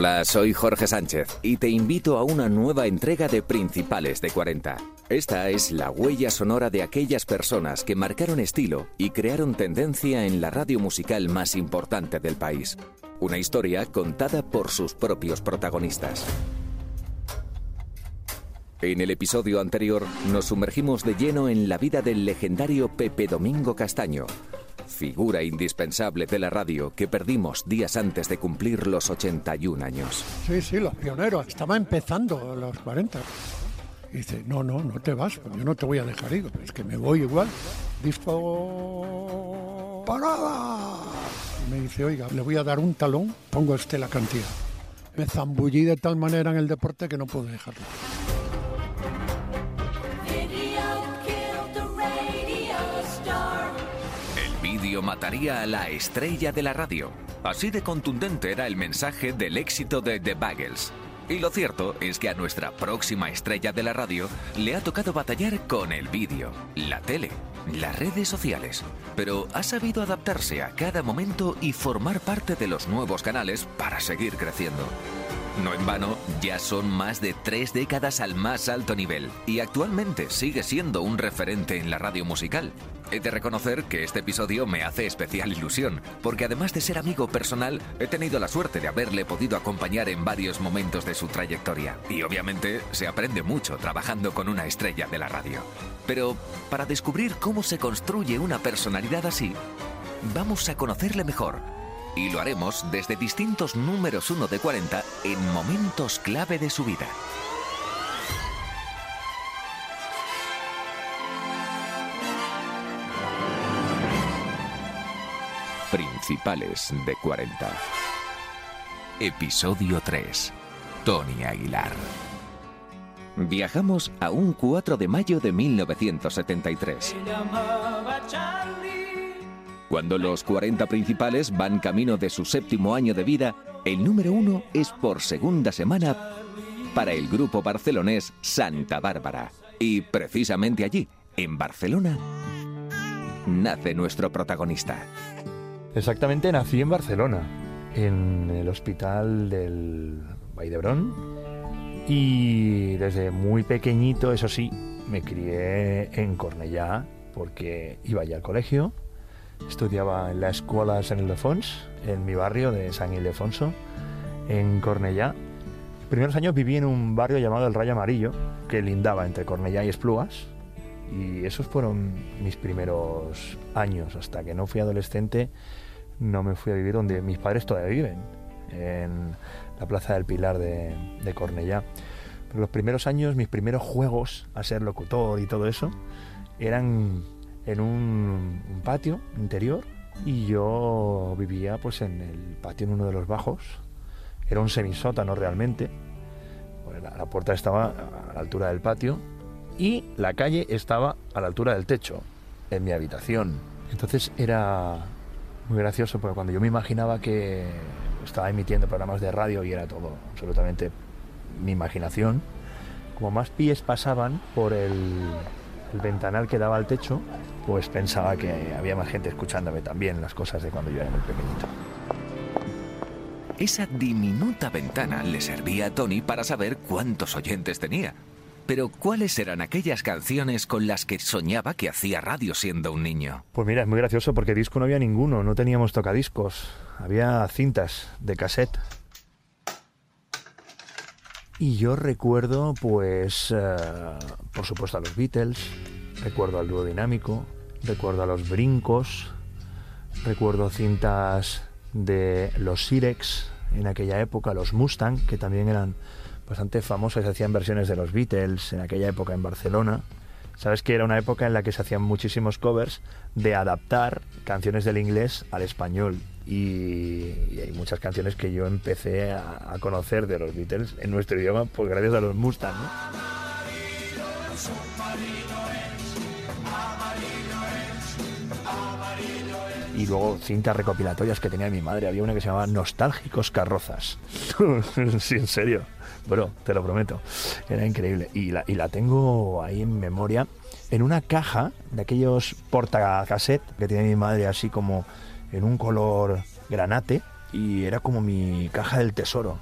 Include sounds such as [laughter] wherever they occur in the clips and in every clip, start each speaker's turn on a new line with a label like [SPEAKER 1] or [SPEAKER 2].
[SPEAKER 1] Hola, soy Jorge Sánchez y te invito a una nueva entrega de Principales de 40. Esta es la huella sonora de aquellas personas que marcaron estilo y crearon tendencia en la radio musical más importante del país. Una historia contada por sus propios protagonistas. En el episodio anterior nos sumergimos de lleno en la vida del legendario Pepe Domingo Castaño, figura indispensable de la radio que perdimos días antes de cumplir los 81 años.
[SPEAKER 2] Sí, sí, los pioneros. Estaba empezando los 40. Y dice, no, no, no te vas, pues yo no te voy a dejar ir, es que me voy igual. Disco... ¡Parada! Y me dice, oiga, le voy a dar un talón, pongo este la cantidad. Me zambullí de tal manera en el deporte que no puedo dejarlo.
[SPEAKER 1] Mataría a la estrella de la radio. Así de contundente era el mensaje del éxito de The Bagels. Y lo cierto es que a nuestra próxima estrella de la radio le ha tocado batallar con el vídeo, la tele, las redes sociales. Pero ha sabido adaptarse a cada momento y formar parte de los nuevos canales para seguir creciendo. No en vano, ya son más de tres décadas al más alto nivel y actualmente sigue siendo un referente en la radio musical. He de reconocer que este episodio me hace especial ilusión, porque además de ser amigo personal, he tenido la suerte de haberle podido acompañar en varios momentos de su trayectoria. Y obviamente se aprende mucho trabajando con una estrella de la radio. Pero para descubrir cómo se construye una personalidad así, vamos a conocerle mejor. Y lo haremos desde distintos números 1 de 40 en momentos clave de su vida. Principales de 40. Episodio 3. Tony Aguilar. Viajamos a un 4 de mayo de 1973. Cuando los 40 principales van camino de su séptimo año de vida, el número uno es por segunda semana para el grupo barcelonés Santa Bárbara. Y precisamente allí, en Barcelona, nace nuestro protagonista.
[SPEAKER 3] Exactamente, nací en Barcelona, en el hospital del Vall Y desde muy pequeñito, eso sí, me crié en Cornellá porque iba ya al colegio. Estudiaba en la escuela San Ildefonso, en mi barrio de San Ildefonso, en Cornellá. Los primeros años viví en un barrio llamado El Rayo Amarillo, que lindaba entre Cornellá y Esplugas. Y esos fueron mis primeros años, hasta que no fui adolescente no me fui a vivir donde mis padres todavía viven, en la Plaza del Pilar de, de Cornellá. Pero los primeros años, mis primeros juegos a ser locutor y todo eso, eran en un, patio interior y yo vivía pues en el patio en uno de los bajos. Era un semisótano realmente. la, la puerta estaba a la altura del patio y la calle estaba a la altura del techo, en mi habitación. Entonces era muy gracioso porque cuando yo me imaginaba que estaba emitiendo programas de radio y era todo absolutamente mi imaginación, como más pies pasaban por el, el ventanal que daba al techo, pues pensaba que había más gente escuchándome también las cosas de cuando yo era muy pequeñito.
[SPEAKER 1] Esa diminuta ventana le servía a Tony para saber cuántos oyentes tenía. Pero ¿cuáles eran aquellas canciones con las que soñaba que hacía radio siendo un niño?
[SPEAKER 3] Pues mira, es muy gracioso porque disco no había ninguno, no teníamos tocadiscos, había cintas de cassette. Y yo recuerdo, pues, eh, por supuesto a los Beatles, recuerdo al dúo dinámico, recuerdo a los brincos, recuerdo cintas de los Sirex en aquella época, los Mustang, que también eran bastante famosas, se hacían versiones de los Beatles en aquella época en Barcelona. Sabes que era una época en la que se hacían muchísimos covers de adaptar canciones del inglés al español. Y, hay muchas canciones que yo empecé a, conocer de los Beatles en nuestro idioma, pues gracias a los Mustang. y luego cintas recopilatorias que tenía mi madre. Había una que se llamaba Nostálgicos Carrozas. [laughs] sí, en serio. Bro, te lo prometo. Era increíble. Y la, y la tengo ahí en memoria en una caja de aquellos portacassette que tenía mi madre así como en un color granate y era como mi caja del tesoro.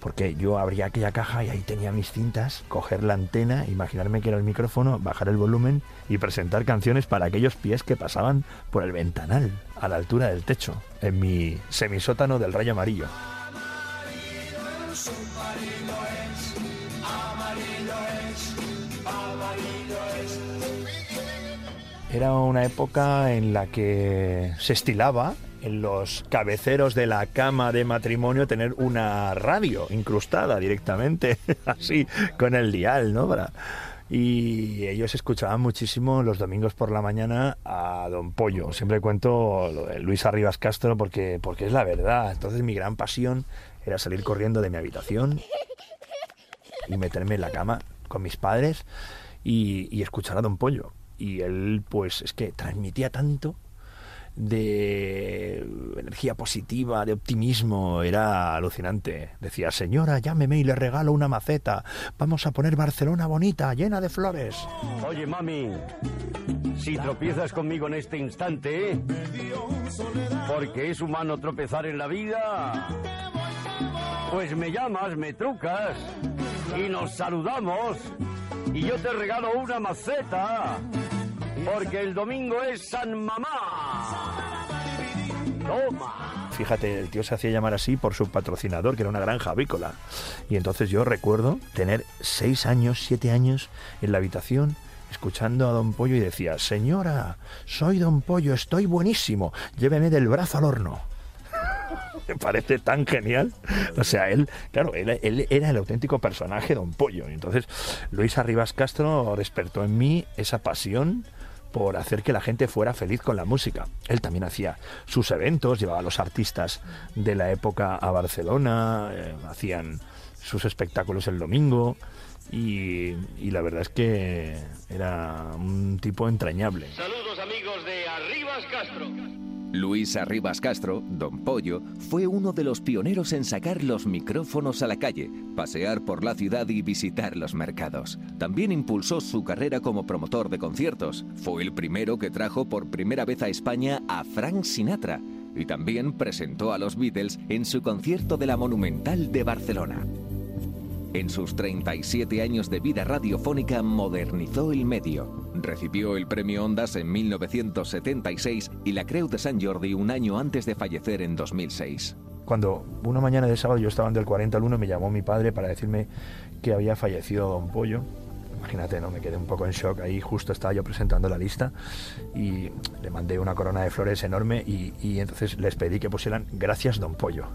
[SPEAKER 3] porque yo abría aquella caja y ahí tenía mis cintas, coger la antena, imaginarme que era el micrófono, bajar el volumen y presentar canciones para aquellos pies que pasaban por el ventanal, a la altura del techo, en mi semisótano del rayo amarillo. Era una época en la que se estilaba en los cabeceros de la cama de matrimonio tener una radio incrustada directamente, [laughs] así, con el dial, ¿no? Y ellos escuchaban muchísimo los domingos por la mañana a Don Pollo. Siempre cuento lo de Luis Arribas Castro porque, porque es la verdad. Entonces mi gran pasión era salir corriendo de mi habitación y meterme en la cama con mis padres y, y escuchar a Don Pollo. Y él, pues, es que transmitía tanto de energía positiva, de optimismo, era alucinante. Decía, señora, llámeme y le regalo una maceta. Vamos a poner Barcelona bonita, llena de flores.
[SPEAKER 4] Oye, mami, si tropiezas conmigo en este instante, porque es humano tropezar en la vida, pues me llamas, me trucas y nos saludamos y yo te regalo una maceta porque el domingo es San Mamá. Toma.
[SPEAKER 3] Fíjate, el tío se hacía llamar así por su patrocinador, que era una granja avícola. Y entonces yo recuerdo tener seis años, siete años en la habitación escuchando a Don Pollo y decía, señora, soy Don Pollo, estoy buenísimo, lléveme del brazo al horno. [laughs] Me parece tan genial. O sea, él, claro, él, él, era el auténtico personaje Don Pollo. Entonces Luis Arribas Castro despertó en mí esa pasión por hacer que la gente fuera feliz con la música. Él también hacía sus eventos, llevaba a los artistas de la época a Barcelona, eh, hacían sus espectáculos el domingo y, y, la verdad es que era un tipo entrañable.
[SPEAKER 4] Saludos amigos de Arribas Castro.
[SPEAKER 1] Luis Arribas Castro, Don Pollo, fue uno de los pioneros en sacar los micrófonos a la calle, pasear por la ciudad y visitar los mercados. También impulsó su carrera como promotor de conciertos. Fue el primero que trajo por primera vez a España a Frank Sinatra y también presentó a los Beatles en su concierto de la Monumental de Barcelona. En sus 37 años de vida radiofónica modernizó el medio. Recibió el premio Ondas en 1976 y la Creu de San Jordi un año antes de fallecer en 2006.
[SPEAKER 3] Cuando una mañana de sábado yo estaba del 40 al 1 me llamó mi padre para decirme que había fallecido Don Pollo. Imagínate, ¿no? Me quedé un poco en shock. Ahí justo estaba yo presentando la lista y le mandé una corona de flores enorme y, y entonces les pedí que pusieran gracias Don Pollo.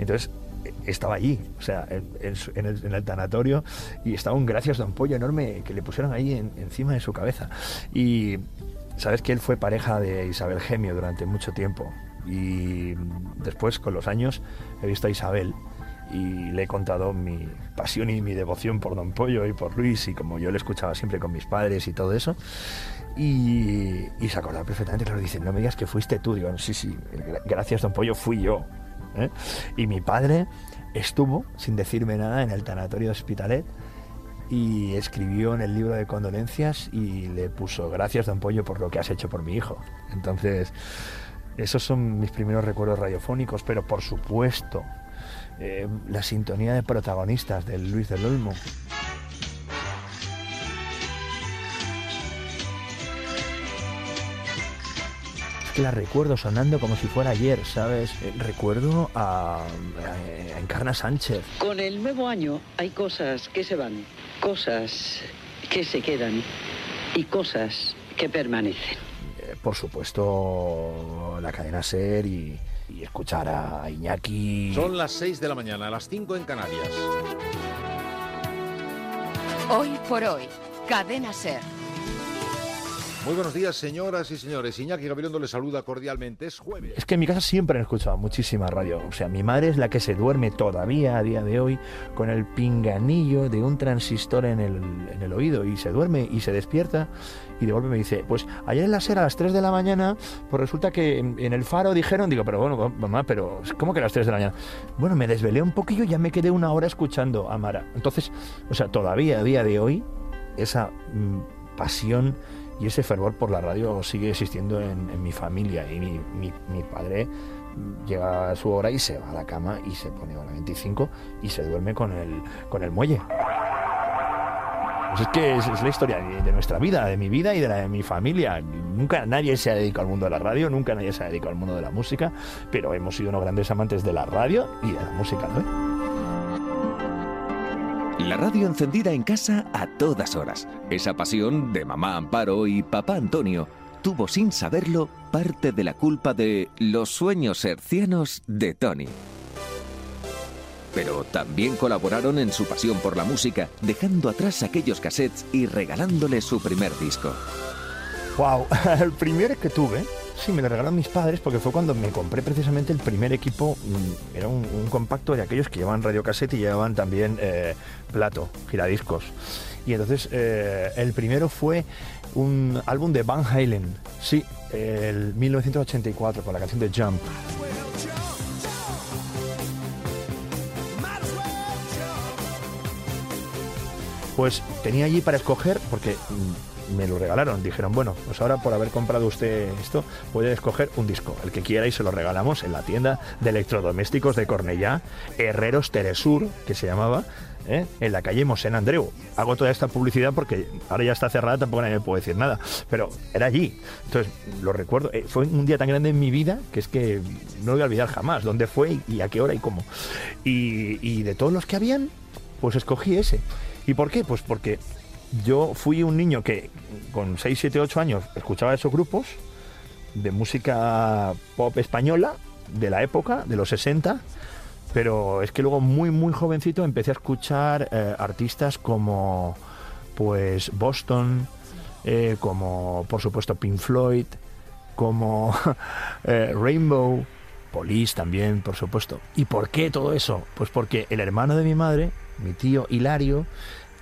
[SPEAKER 3] Entonces estaba allí, o sea, en, el, en, tanatorio, y estaba un gracias don Pollo enorme que le pusieron ahí en, encima de su cabeza. Y sabes que él fue pareja de Isabel Gemio durante mucho tiempo. Y después, con los años, he visto a Isabel y le he contado mi pasión y mi devoción por Don Pollo y por Luis, y como yo le escuchaba siempre con mis padres y todo eso. Y, y se acordaba perfectamente, claro, dice, no me digas que fuiste tú. Digo, sí, sí, gracias Don Pollo, fui yo. ¿Eh? Y mi padre estuvo, sin decirme nada, en el tanatorio de Hospitalet y escribió en el libro de condolencias y le puso gracias don Pollo por lo que has hecho por mi hijo. Entonces, esos son mis primeros recuerdos radiofónicos, pero por supuesto, eh, la sintonía de protagonistas del Luis del Olmo. Que la recuerdo sonando como si fuera ayer, ¿sabes? Recuerdo a, a, Encarna Sánchez.
[SPEAKER 5] Con el nuevo año hay cosas que se van, cosas que se quedan y cosas que permanecen.
[SPEAKER 3] Eh, por supuesto, la cadena Ser y, y escuchar a Iñaki.
[SPEAKER 6] Son las 6 de la mañana, las 5 en Canarias.
[SPEAKER 7] Hoy por hoy, cadena Ser.
[SPEAKER 6] Muy buenos días, señoras y señores. Iñaki Gabilondo les saluda cordialmente. Es jueves.
[SPEAKER 3] Es que en mi casa siempre han escuchado muchísima radio. O sea, mi madre es la que se duerme todavía a día de hoy con el pinganillo de un transistor en el, en el oído y se duerme y se despierta y de golpe me dice, pues ayer en la SER a las 3 de la mañana, pues resulta que en, el faro dijeron, digo, pero bueno, mamá, pero ¿cómo que a las 3 de la mañana? Bueno, me desvelé un poquillo y ya me quedé una hora escuchando a Mara. Entonces, o sea, todavía a día de hoy, esa mmm, pasión y ese fervor por la radio sigue existiendo en, mi familia y mi, padre llega a su hora y se va a la cama y se pone a la 25 y se duerme con el, con el muelle. Pues es que es, la historia de nuestra vida, de mi vida y de la de mi familia. Nunca nadie se ha dedicado al mundo de la radio, nunca nadie se ha dedicado al mundo de la música, pero hemos sido unos grandes amantes de la radio y de la música, ¿no?
[SPEAKER 1] La radio encendida en casa a todas horas. Esa pasión de mamá Amparo y papá Antonio tuvo sin saberlo parte de la culpa de los sueños hercianos de Tony. Pero también colaboraron en su pasión por la música, dejando atrás aquellos cassettes y regalándole su primer disco.
[SPEAKER 3] Wow, [laughs] el primer que tuve, sí, me lo regalaron mis padres porque fue cuando me compré precisamente el primer equipo. mm, Era un, compacto de aquellos que llevaban radiocassette y llevaban también eh, plato, giradiscos. Y entonces eh, el primero fue un álbum de Van Halen, sí, el 1984 con la canción de Jump. Pues tenía allí para escoger, porque mm, me lo regalaron. Dijeron, bueno, pues ahora por haber comprado usted esto, puede escoger un disco, el que quiera, y se lo regalamos en la tienda de electrodomésticos de Cornellá, Herreros Teresur, que se llamaba, ¿eh? en la calle Mosén Andreu. Hago toda esta publicidad porque ahora ya está cerrada, tampoco nadie me puede decir nada, pero era allí. Entonces, lo recuerdo, eh, fue un día tan grande en mi vida que es que no lo voy a olvidar jamás, dónde fue y, a qué hora y cómo. Y de todos los que habían, pues escogí ese. ¿Y por qué? Pues porque yo fui un niño que con 6, 7, 8 años escuchaba esos grupos de música pop española de la época, de los 60, pero es que luego muy, muy jovencito empecé a escuchar eh, artistas como pues Boston, eh, como por supuesto Pink Floyd, como [laughs] eh, Rainbow, Police también, por supuesto. ¿Y por qué todo eso? Pues porque el hermano de mi madre, mi tío Hilario,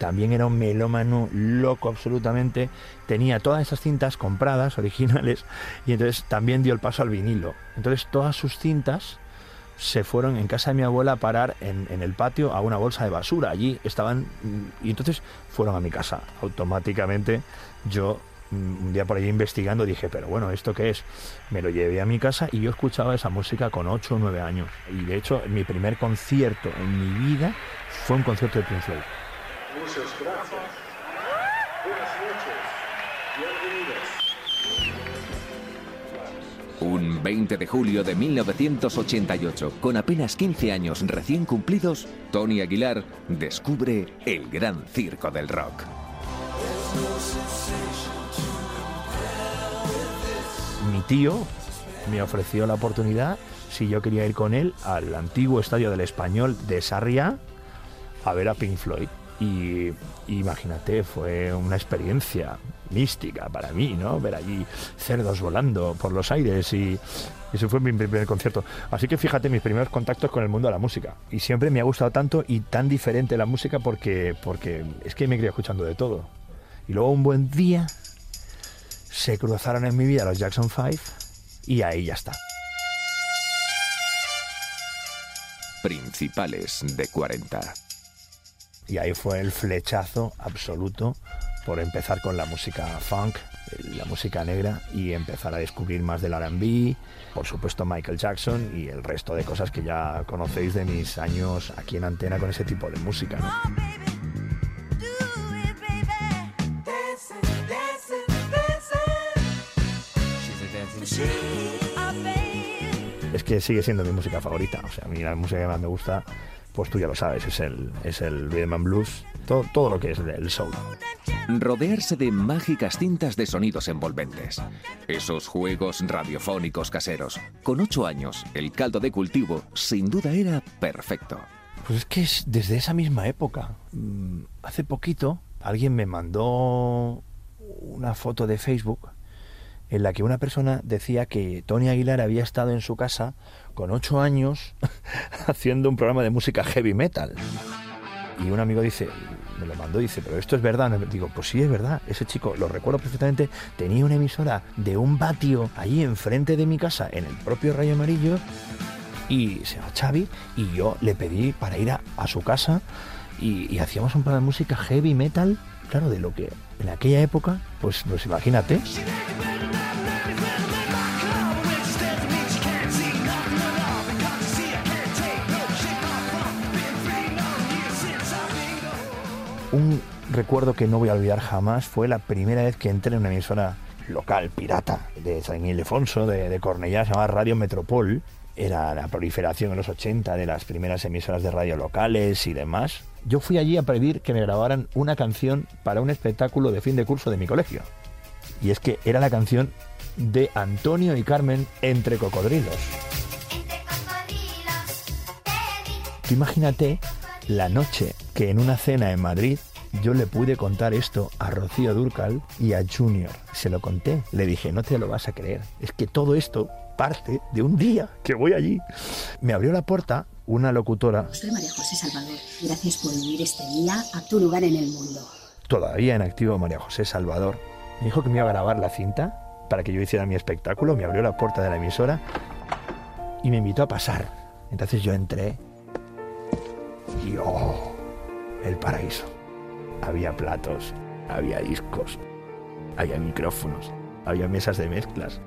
[SPEAKER 3] también era un melómano loco absolutamente, tenía todas esas cintas compradas, [laughs] originales, y entonces también dio el paso al vinilo. Entonces todas sus cintas se fueron en casa de mi abuela a parar en, el patio a una bolsa de basura. Allí estaban, mm, y entonces fueron a mi casa. Automáticamente yo mm, un día por allí investigando dije, pero bueno, ¿esto qué es? Me lo llevé a mi casa y yo escuchaba esa música con 8 o 9 años. Y de hecho, mi primer concierto en mi vida fue un concierto de Floyd.
[SPEAKER 8] Muchas gracias. Buenas noches. Bienvenidos.
[SPEAKER 1] Un 20 de julio de 1988, con apenas 15 años recién cumplidos, Tony Aguilar descubre el gran circo del rock.
[SPEAKER 3] Mi tío me ofreció la oportunidad si yo quería ir con él al antiguo estadio del Español de Sarriá a ver a Pink Floyd. Y imagínate, fue una experiencia mística para mí, ¿no? Ver allí cerdos volando por los aires y ese fue mi primer concierto. Así que fíjate mis primeros contactos con el mundo de la música. Y siempre me ha gustado tanto y tan diferente la música porque, porque es que me crié escuchando de todo. Y luego un buen día se cruzaron en mi vida los Jackson 5 y ahí ya está.
[SPEAKER 1] Principales de 40.
[SPEAKER 3] Y ahí fue el flechazo absoluto por empezar con la música funk, la música negra y empezar a descubrir más del RB, por supuesto Michael Jackson y el resto de cosas que ya conocéis de mis años aquí en antena con ese tipo de música. ¿no? Es que sigue siendo mi música favorita, o sea, a mí la música que más me gusta, pues tú ya lo sabes, es el, es el rhythm and blues, todo, todo lo que es el soul.
[SPEAKER 1] Rodearse de mágicas cintas de sonidos envolventes. Esos juegos radiofónicos caseros. Con ocho años, el caldo de cultivo sin duda era perfecto.
[SPEAKER 3] Pues es que es desde esa misma época. Mm, Hace poquito alguien me mandó una foto de Facebook en la que una persona decía que Tony Aguilar había estado en su casa con ocho años [laughs] haciendo un programa de música heavy metal. Y un amigo dice, me lo mandó, dice, pero esto es verdad. Digo, pues sí es verdad. Ese chico, lo recuerdo perfectamente, tenía una emisora de un patio allí enfrente de mi casa, en el propio Rayo Amarillo, y se llama Xavi, y yo le pedí para ir a, a su casa y, y hacíamos un programa de música heavy metal, claro, de lo que en aquella época, pues, pues imagínate. Un recuerdo que no voy a olvidar jamás fue la primera vez que entré en una emisora local, pirata, de San Ildefonso, de, de Cornellá, se llamaba Radio Metropol. Era la proliferación en los 80 de las primeras emisoras de radio locales y demás. Yo fui allí a pedir que me grabaran una canción para un espectáculo de fin de curso de mi colegio. Y es que era la canción de Antonio y Carmen entre cocodrilos. Tú imagínate la noche que en una cena en Madrid yo le pude contar esto a Rocío Durcal y a Junior. Se lo conté. Le dije, no te lo vas a creer. Es que todo esto parte de un día que voy allí. Me abrió la puerta una locutora.
[SPEAKER 9] Soy María José Salvador. Gracias por unir este día a tu lugar en el mundo.
[SPEAKER 3] Todavía en activo María José Salvador. Me dijo que me iba a grabar la cinta para que yo hiciera mi espectáculo. Me abrió la puerta de la emisora y me invitó a pasar. Entonces yo entré y oh, el paraíso. Había platos, había discos, había micrófonos, había mesas de mezclas,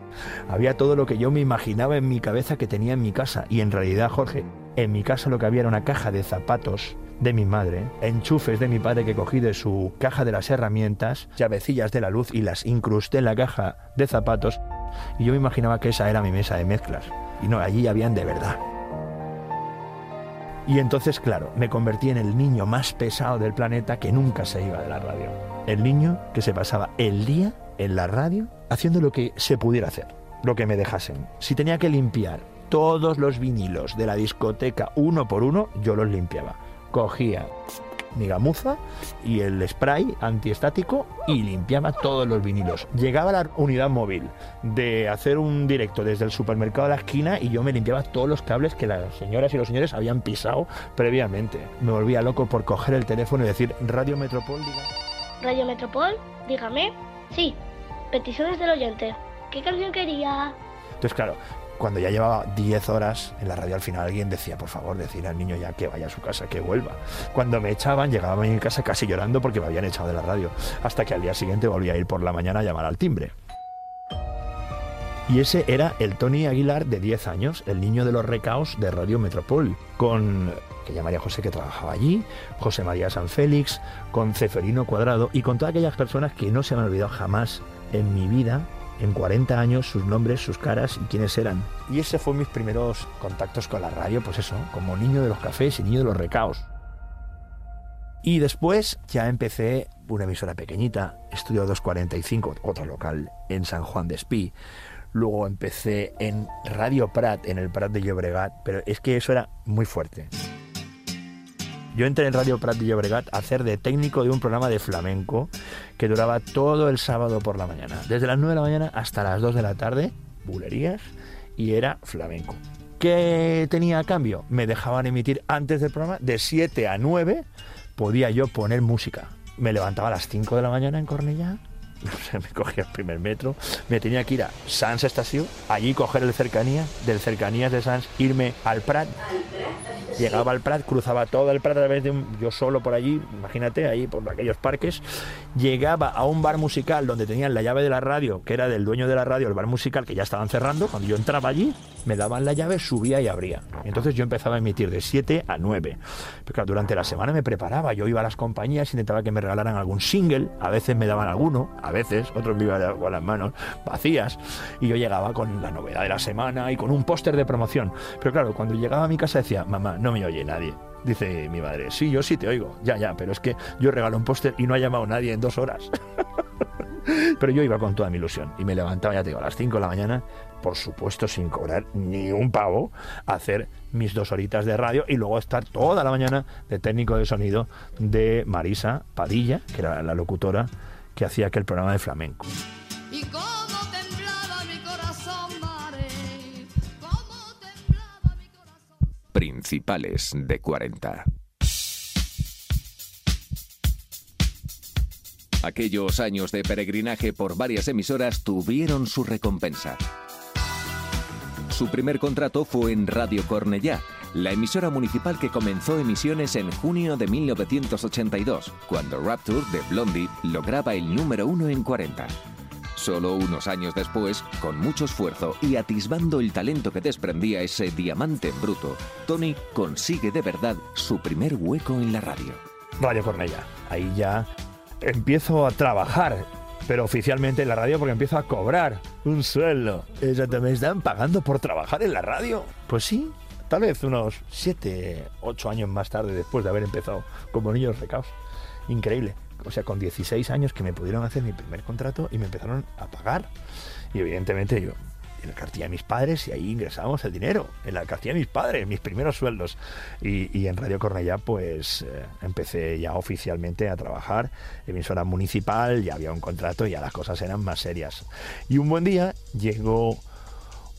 [SPEAKER 3] había todo lo que yo me imaginaba en mi cabeza que tenía en mi casa. Y en realidad, Jorge, en mi casa lo que había era una caja de zapatos de mi madre, enchufes de mi padre que cogí de su caja de las herramientas, llavecillas de la luz y las incrusté en la caja de zapatos. Y yo me imaginaba que esa era mi mesa de mezclas. Y no, allí habían de verdad. Y entonces, claro, me convertí en el niño más pesado del planeta que nunca se iba de la radio. El niño que se pasaba el día en la radio haciendo lo que se pudiera hacer, lo que me dejasen. Si tenía que limpiar todos los vinilos de la discoteca uno por uno, yo los limpiaba. Cogía mi gamuza y el spray antiestático y limpiaba todos los vinilos. Llegaba la unidad móvil de hacer un directo desde el supermercado de la esquina y yo me limpiaba todos los cables que las señoras y los señores habían pisado previamente. Me volvía loco por coger el teléfono y decir Radio Metropol, diga.
[SPEAKER 10] Radio Metropol, dígame. Sí, peticiones del oyente. ¿Qué canción quería?
[SPEAKER 3] Entonces, claro, cuando ya llevaba 10 horas en la radio, al final alguien decía, por favor, decir al niño ya que vaya a su casa, que vuelva. Cuando me echaban, llegaba a mi casa casi llorando porque me habían echado de la radio, hasta que al día siguiente volvía a ir por la mañana a llamar al timbre. Y ese era el Tony Aguilar de 10 años, el niño de los recaos de Radio Metropol, con que ya María José que trabajaba allí, José María San Félix, con Ceferino Cuadrado y con todas aquellas personas que no se me han olvidado jamás en mi vida en 40 años sus nombres, sus caras y quiénes eran. Y ese fue mis primeros contactos con la radio, pues eso, como niño de los cafés y niño de los recaos. Y después ya empecé una emisora pequeñita, Estudio 245, otro local en San Juan de Espí. Luego empecé en Radio Prat, en el Prat de Llobregat, pero es que eso era muy fuerte. Yo entré en Radio Prat de Llobregat a hacer de técnico de un programa de flamenco que duraba todo el sábado por la mañana, desde las 9 de la mañana hasta las 2 de la tarde, bulerías, y era flamenco. ¿Qué tenía a cambio? Me dejaban emitir antes del programa, de 7 a 9 podía yo poner música. Me levantaba a las 5 de la mañana en Cornellá, [laughs] me cogía el primer metro, me tenía que ir a Sans Estación, allí coger el cercanía, del cercanías de Sans, irme al Prat. Llegaba al Prat, cruzaba todo el Prat a través de un, yo solo por allí, imagínate, ahí por aquellos parques. Llegaba a un bar musical donde tenían la llave de la radio, que era del dueño de la radio, el bar musical, que ya estaban cerrando. Cuando yo entraba allí, me daban la llave, subía y abría. Entonces yo empezaba a emitir de 7 a 9. Pero claro, durante la semana me preparaba, yo iba a las compañías, intentaba que me regalaran algún single, a veces me daban alguno, a veces, otros me iban con las manos vacías, y yo llegaba con la novedad de la semana y con un póster de promoción. Pero claro, cuando llegaba a mi casa decía, mamá, no me oye nadie. Dice mi madre, sí, yo sí te oigo, ya, ya, pero es que yo regalo un póster y no ha llamado nadie en dos horas. [laughs] pero yo iba con toda mi ilusión y me levantaba, ya te digo, a las 5 de la mañana, por supuesto sin cobrar ni un pavo, a hacer mis dos horitas de radio y luego estar toda la mañana de técnico de sonido de Marisa Padilla, que era la locutora que hacía aquel programa de flamenco.
[SPEAKER 11] Y cómo temblaba mi corazón, mare,
[SPEAKER 1] Principales de 40. Aquellos años de peregrinaje por varias emisoras tuvieron su recompensa. Su primer contrato fue en Radio Cornellá, la emisora municipal que comenzó emisiones en junio de 1982, cuando Rapture de Blondie lograba el número uno en 40. Solo unos años después, con mucho esfuerzo y atisbando el talento que desprendía ese diamante en bruto, Tony consigue de verdad su primer hueco en la radio.
[SPEAKER 3] Radio Cornella. Ahí ya empiezo a trabajar, pero oficialmente en la radio porque empiezo a cobrar un sueldo. Exacto, ¿me están pagando por trabajar en la radio? Pues sí, tal vez unos 7, 8 años más tarde después de haber empezado como niños recaos. Increíble. O sea, con 16 años que me pudieron hacer mi primer contrato y me empezaron a pagar. Y evidentemente yo en la cartilla de mis padres y ahí ingresábamos el dinero, en la cartilla de mis padres, mis primeros sueldos. Y, en Radio Cornellá pues eh, empecé ya oficialmente a trabajar, emisora municipal, ya había un contrato ya las cosas eran más serias. Y un buen día llegó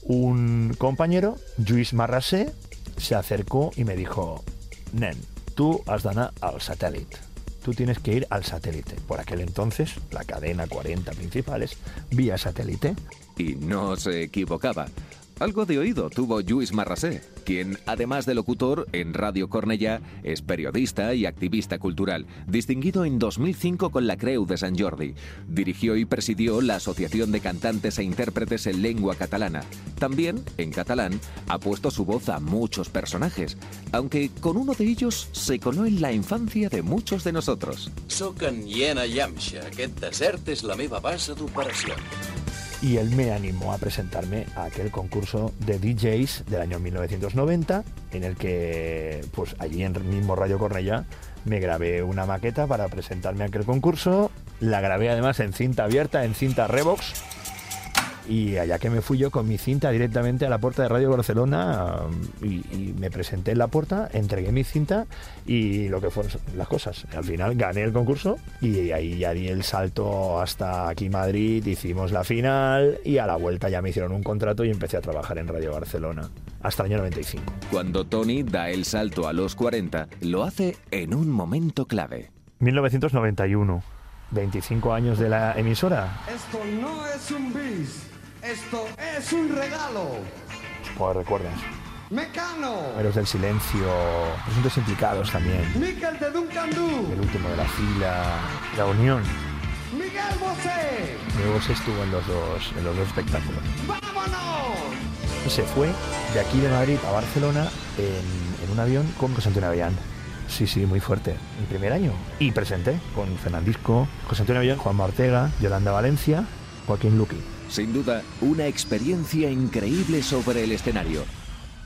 [SPEAKER 3] un compañero, Luis Marrasé, se acercó y me dijo, Nen, tú has d'anar al satélite. Tú tienes que ir al satélite. Por aquel entonces, la cadena 40 principales, vía satélite.
[SPEAKER 1] Y no se equivocaba. Algo de oído tuvo Luis Marrasé, quien, además de locutor en Radio Cornellá, es periodista y activista cultural, distinguido en 2005 con la Creu de San Jordi. Dirigió y presidió la Asociación de Cantantes e Intérpretes en Lengua Catalana. También, en catalán, ha puesto su voz a muchos personajes, aunque con uno de ellos se coló en la infancia de muchos de nosotros.
[SPEAKER 12] En. Aquest desert és la meva base d'operació
[SPEAKER 3] y él me animó a presentarme a aquel concurso de DJs del año 1990 en el que pues allí en el mismo Radio Cornellá me grabé una maqueta para presentarme a aquel concurso, la grabé además en cinta abierta, en cinta Revox y allá que me fui yo con mi cinta directamente a la puerta de Radio Barcelona y, me presenté en la puerta, entregué mi cinta y lo que fueron las cosas. Al final gané el concurso y ahí ya di el salto hasta aquí Madrid, hicimos la final y a la vuelta ya me hicieron un contrato y empecé a trabajar en Radio Barcelona hasta el año 95.
[SPEAKER 1] Cuando Tony da el salto a los 40, lo hace en un momento clave.
[SPEAKER 3] 1991. 25 años de la emisora.
[SPEAKER 13] Esto no es un bis. Esto es un regalo.
[SPEAKER 3] ¿Cuál recuerdas?
[SPEAKER 13] Mecano.
[SPEAKER 3] Héroes del Silencio, Presuntos Implicados también.
[SPEAKER 13] Miquel de Duncan
[SPEAKER 3] El último de la fila, La Unión.
[SPEAKER 13] Miguel Bosé.
[SPEAKER 3] Miguel Bosé estuvo en los dos, en los dos espectáculos.
[SPEAKER 13] ¡Vámonos!
[SPEAKER 3] Se fue de aquí de Madrid a Barcelona en, un avión con José Antonio Avellán. Sí, sí, muy fuerte. Mi primer año. Y presenté con Fernandisco, José Antonio Avellán, Juan Martega, Yolanda Valencia, Joaquín Luqui.
[SPEAKER 1] Sin duda, una experiencia increíble sobre el escenario.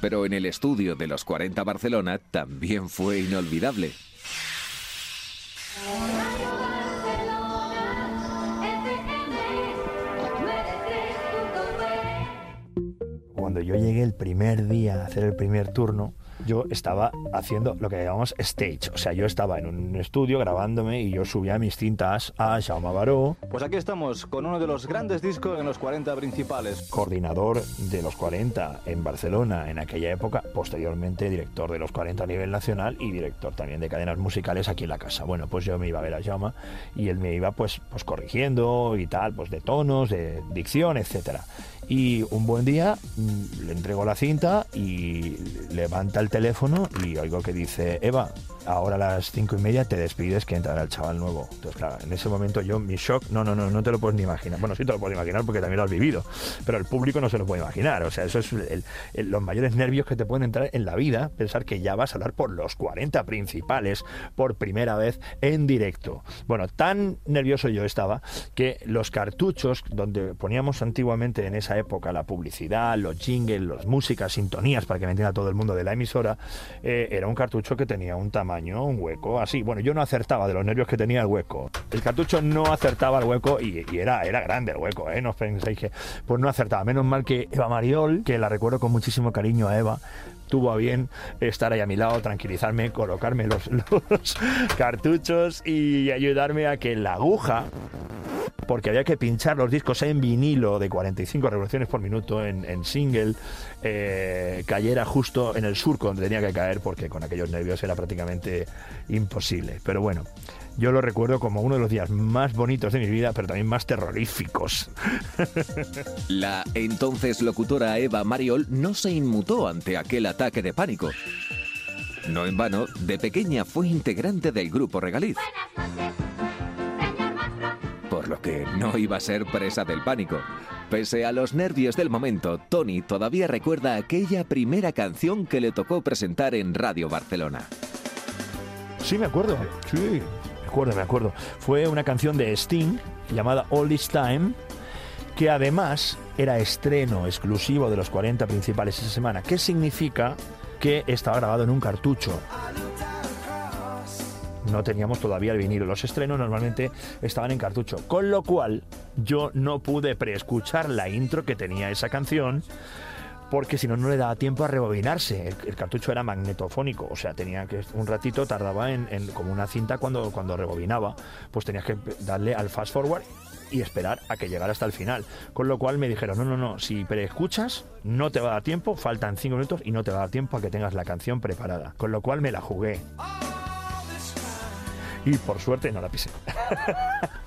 [SPEAKER 1] Pero en el estudio de los 40 Barcelona también fue inolvidable.
[SPEAKER 3] Cuando yo llegué el primer día a hacer el primer turno, yo estaba haciendo lo que llamamos stage. O sea, yo estaba en un estudio grabándome y yo subía mis cintas a Jaume Baró.
[SPEAKER 14] Pues aquí estamos con uno de los grandes discos en los 40 principales.
[SPEAKER 3] Coordinador de los 40 en Barcelona en aquella época, posteriormente director de los 40 a nivel nacional y director también de cadenas musicales aquí en la casa. Bueno, pues yo me iba a ver a Jaume y él me iba pues, pues corrigiendo y tal, pues de tonos, de dicción, etcétera. Y un buen día mm, le entrego la cinta y levanta el teléfono y oigo que dice, Eva, ahora a las cinco y media te despides que entrará el chaval nuevo. Entonces, claro, en ese momento yo, mi shock, no, no, no, no te lo puedes ni imaginar. Bueno, sí te lo puedo imaginar porque también lo has vivido, pero el público no se lo puede imaginar. O sea, eso es los mayores nervios que te pueden entrar en la vida, pensar que ya vas a hablar por los 40 principales por primera vez en directo. Bueno, tan nervioso yo estaba que los cartuchos donde poníamos antiguamente en esa época la publicidad, los jingles, las músicas, sintonías para que me entienda todo el mundo de la emisora, eh, era un cartucho que tenía un tamaño un hueco, así. Bueno, yo no acertaba de los nervios que tenía el hueco. El cartucho no acertaba el hueco y, era, era grande el hueco, ¿eh? No os penséis que... Pues no acertaba. Menos mal que Eva Mariol, que la recuerdo con muchísimo cariño a Eva, tuvo a bien estar ahí a mi lado, tranquilizarme, colocarme los, [laughs] los cartuchos y ayudarme a que la aguja porque había que pinchar los discos en vinilo de 45 revoluciones por minuto en, single, eh, cayera justo en el surco donde tenía que caer, porque con aquellos nervios era prácticamente imposible. Pero bueno, yo lo recuerdo como uno de los días más bonitos de mi vida, pero también más terroríficos. [laughs]
[SPEAKER 1] La entonces locutora Eva Mariol no se inmutó ante aquel ataque de pánico. No en vano, de pequeña fue integrante del grupo Regaliz lo que no iba a ser presa del pánico. Pese a los nervios del momento, Tony todavía recuerda aquella primera canción que le tocó presentar en Radio Barcelona.
[SPEAKER 3] Sí, me acuerdo. Sí, me acuerdo, me acuerdo. Fue una canción de Sting llamada All This Time, que además era estreno exclusivo de los 40 principales esa semana. ¿Qué significa? Que estaba grabado en un cartucho. No teníamos todavía el vinilo. Los estrenos normalmente estaban en cartucho. Con lo cual, yo no pude preescuchar la intro que tenía esa canción porque si no, no le daba tiempo a rebobinarse. El, cartucho era magnetofónico, o sea, tenía que un ratito, tardaba en, en, como una cinta cuando, cuando rebobinaba, pues tenías que darle al fast forward y esperar a que llegara hasta el final. Con lo cual me dijeron, no, no, no, si preescuchas, no te va a dar tiempo, faltan cinco minutos y no te va a dar tiempo a que tengas la canción preparada. Con lo cual me la jugué. Y por suerte no la pisé.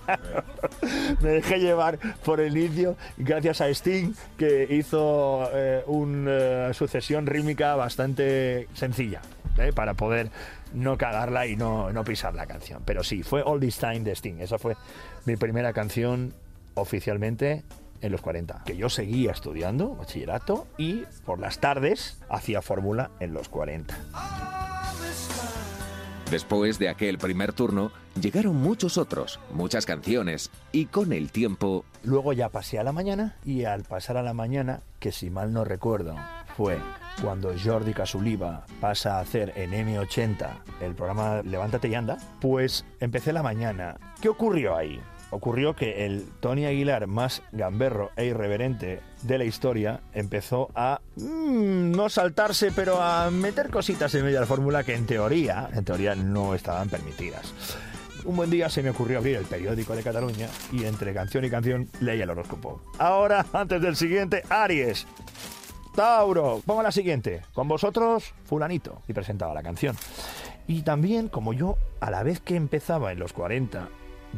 [SPEAKER 3] [laughs] me dejé llevar por el inicio gracias a Sting que hizo eh, una sucesión rítmica bastante sencilla ¿eh? para poder no cagarla y no, no pisar la canción. Pero sí, fue All This Time de Sting. Esa fue mi primera canción oficialmente en los 40. Que yo seguía estudiando bachillerato y por las tardes hacía fórmula en los 40.
[SPEAKER 1] Después de aquel primer turno, llegaron muchos otros, muchas canciones, y con el tiempo...
[SPEAKER 3] Luego ya pasé a la mañana, y al pasar a la mañana, que si mal no recuerdo, fue cuando Jordi Casuliva pasa a hacer en M80 el programa Levántate y anda, pues empecé la mañana. ¿Qué ocurrió ahí? Ocurrió que el Tony Aguilar más gamberro e irreverente de la historia empezó a mmm, no saltarse, pero a meter cositas en medio de la fórmula que en teoría, en teoría no estaban permitidas. Un buen día se me ocurrió abrir el periódico de Cataluña y entre canción y canción leía el horóscopo. Ahora, [laughs] antes del siguiente, Aries. Tauro, pongo la siguiente. Con vosotros, fulanito. Y presentaba la canción. Y también, como yo, a la vez que empezaba en los 40,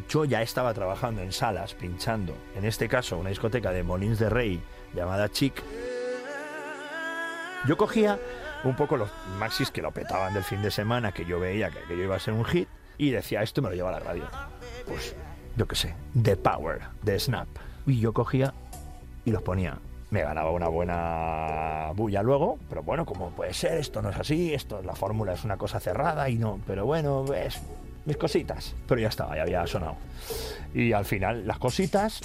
[SPEAKER 3] yo ya estaba trabajando en salas, pinchando, en este caso una discoteca de Molins de Rey llamada Chic, yo cogía un poco los maxis que lo petaban del fin de semana, que yo veía que aquello iba a ser un hit, y decía, esto me lo lleva a la radio. Pues, yo qué sé, The Power, de Snap. Y yo cogía y los ponía. Me ganaba una buena bulla luego, pero bueno, ¿cómo puede ser? Esto no es así, esto, la fórmula es una cosa cerrada y no, pero bueno, es mis cositas. Pero ya estaba, ya había sonado. Y al final, las cositas,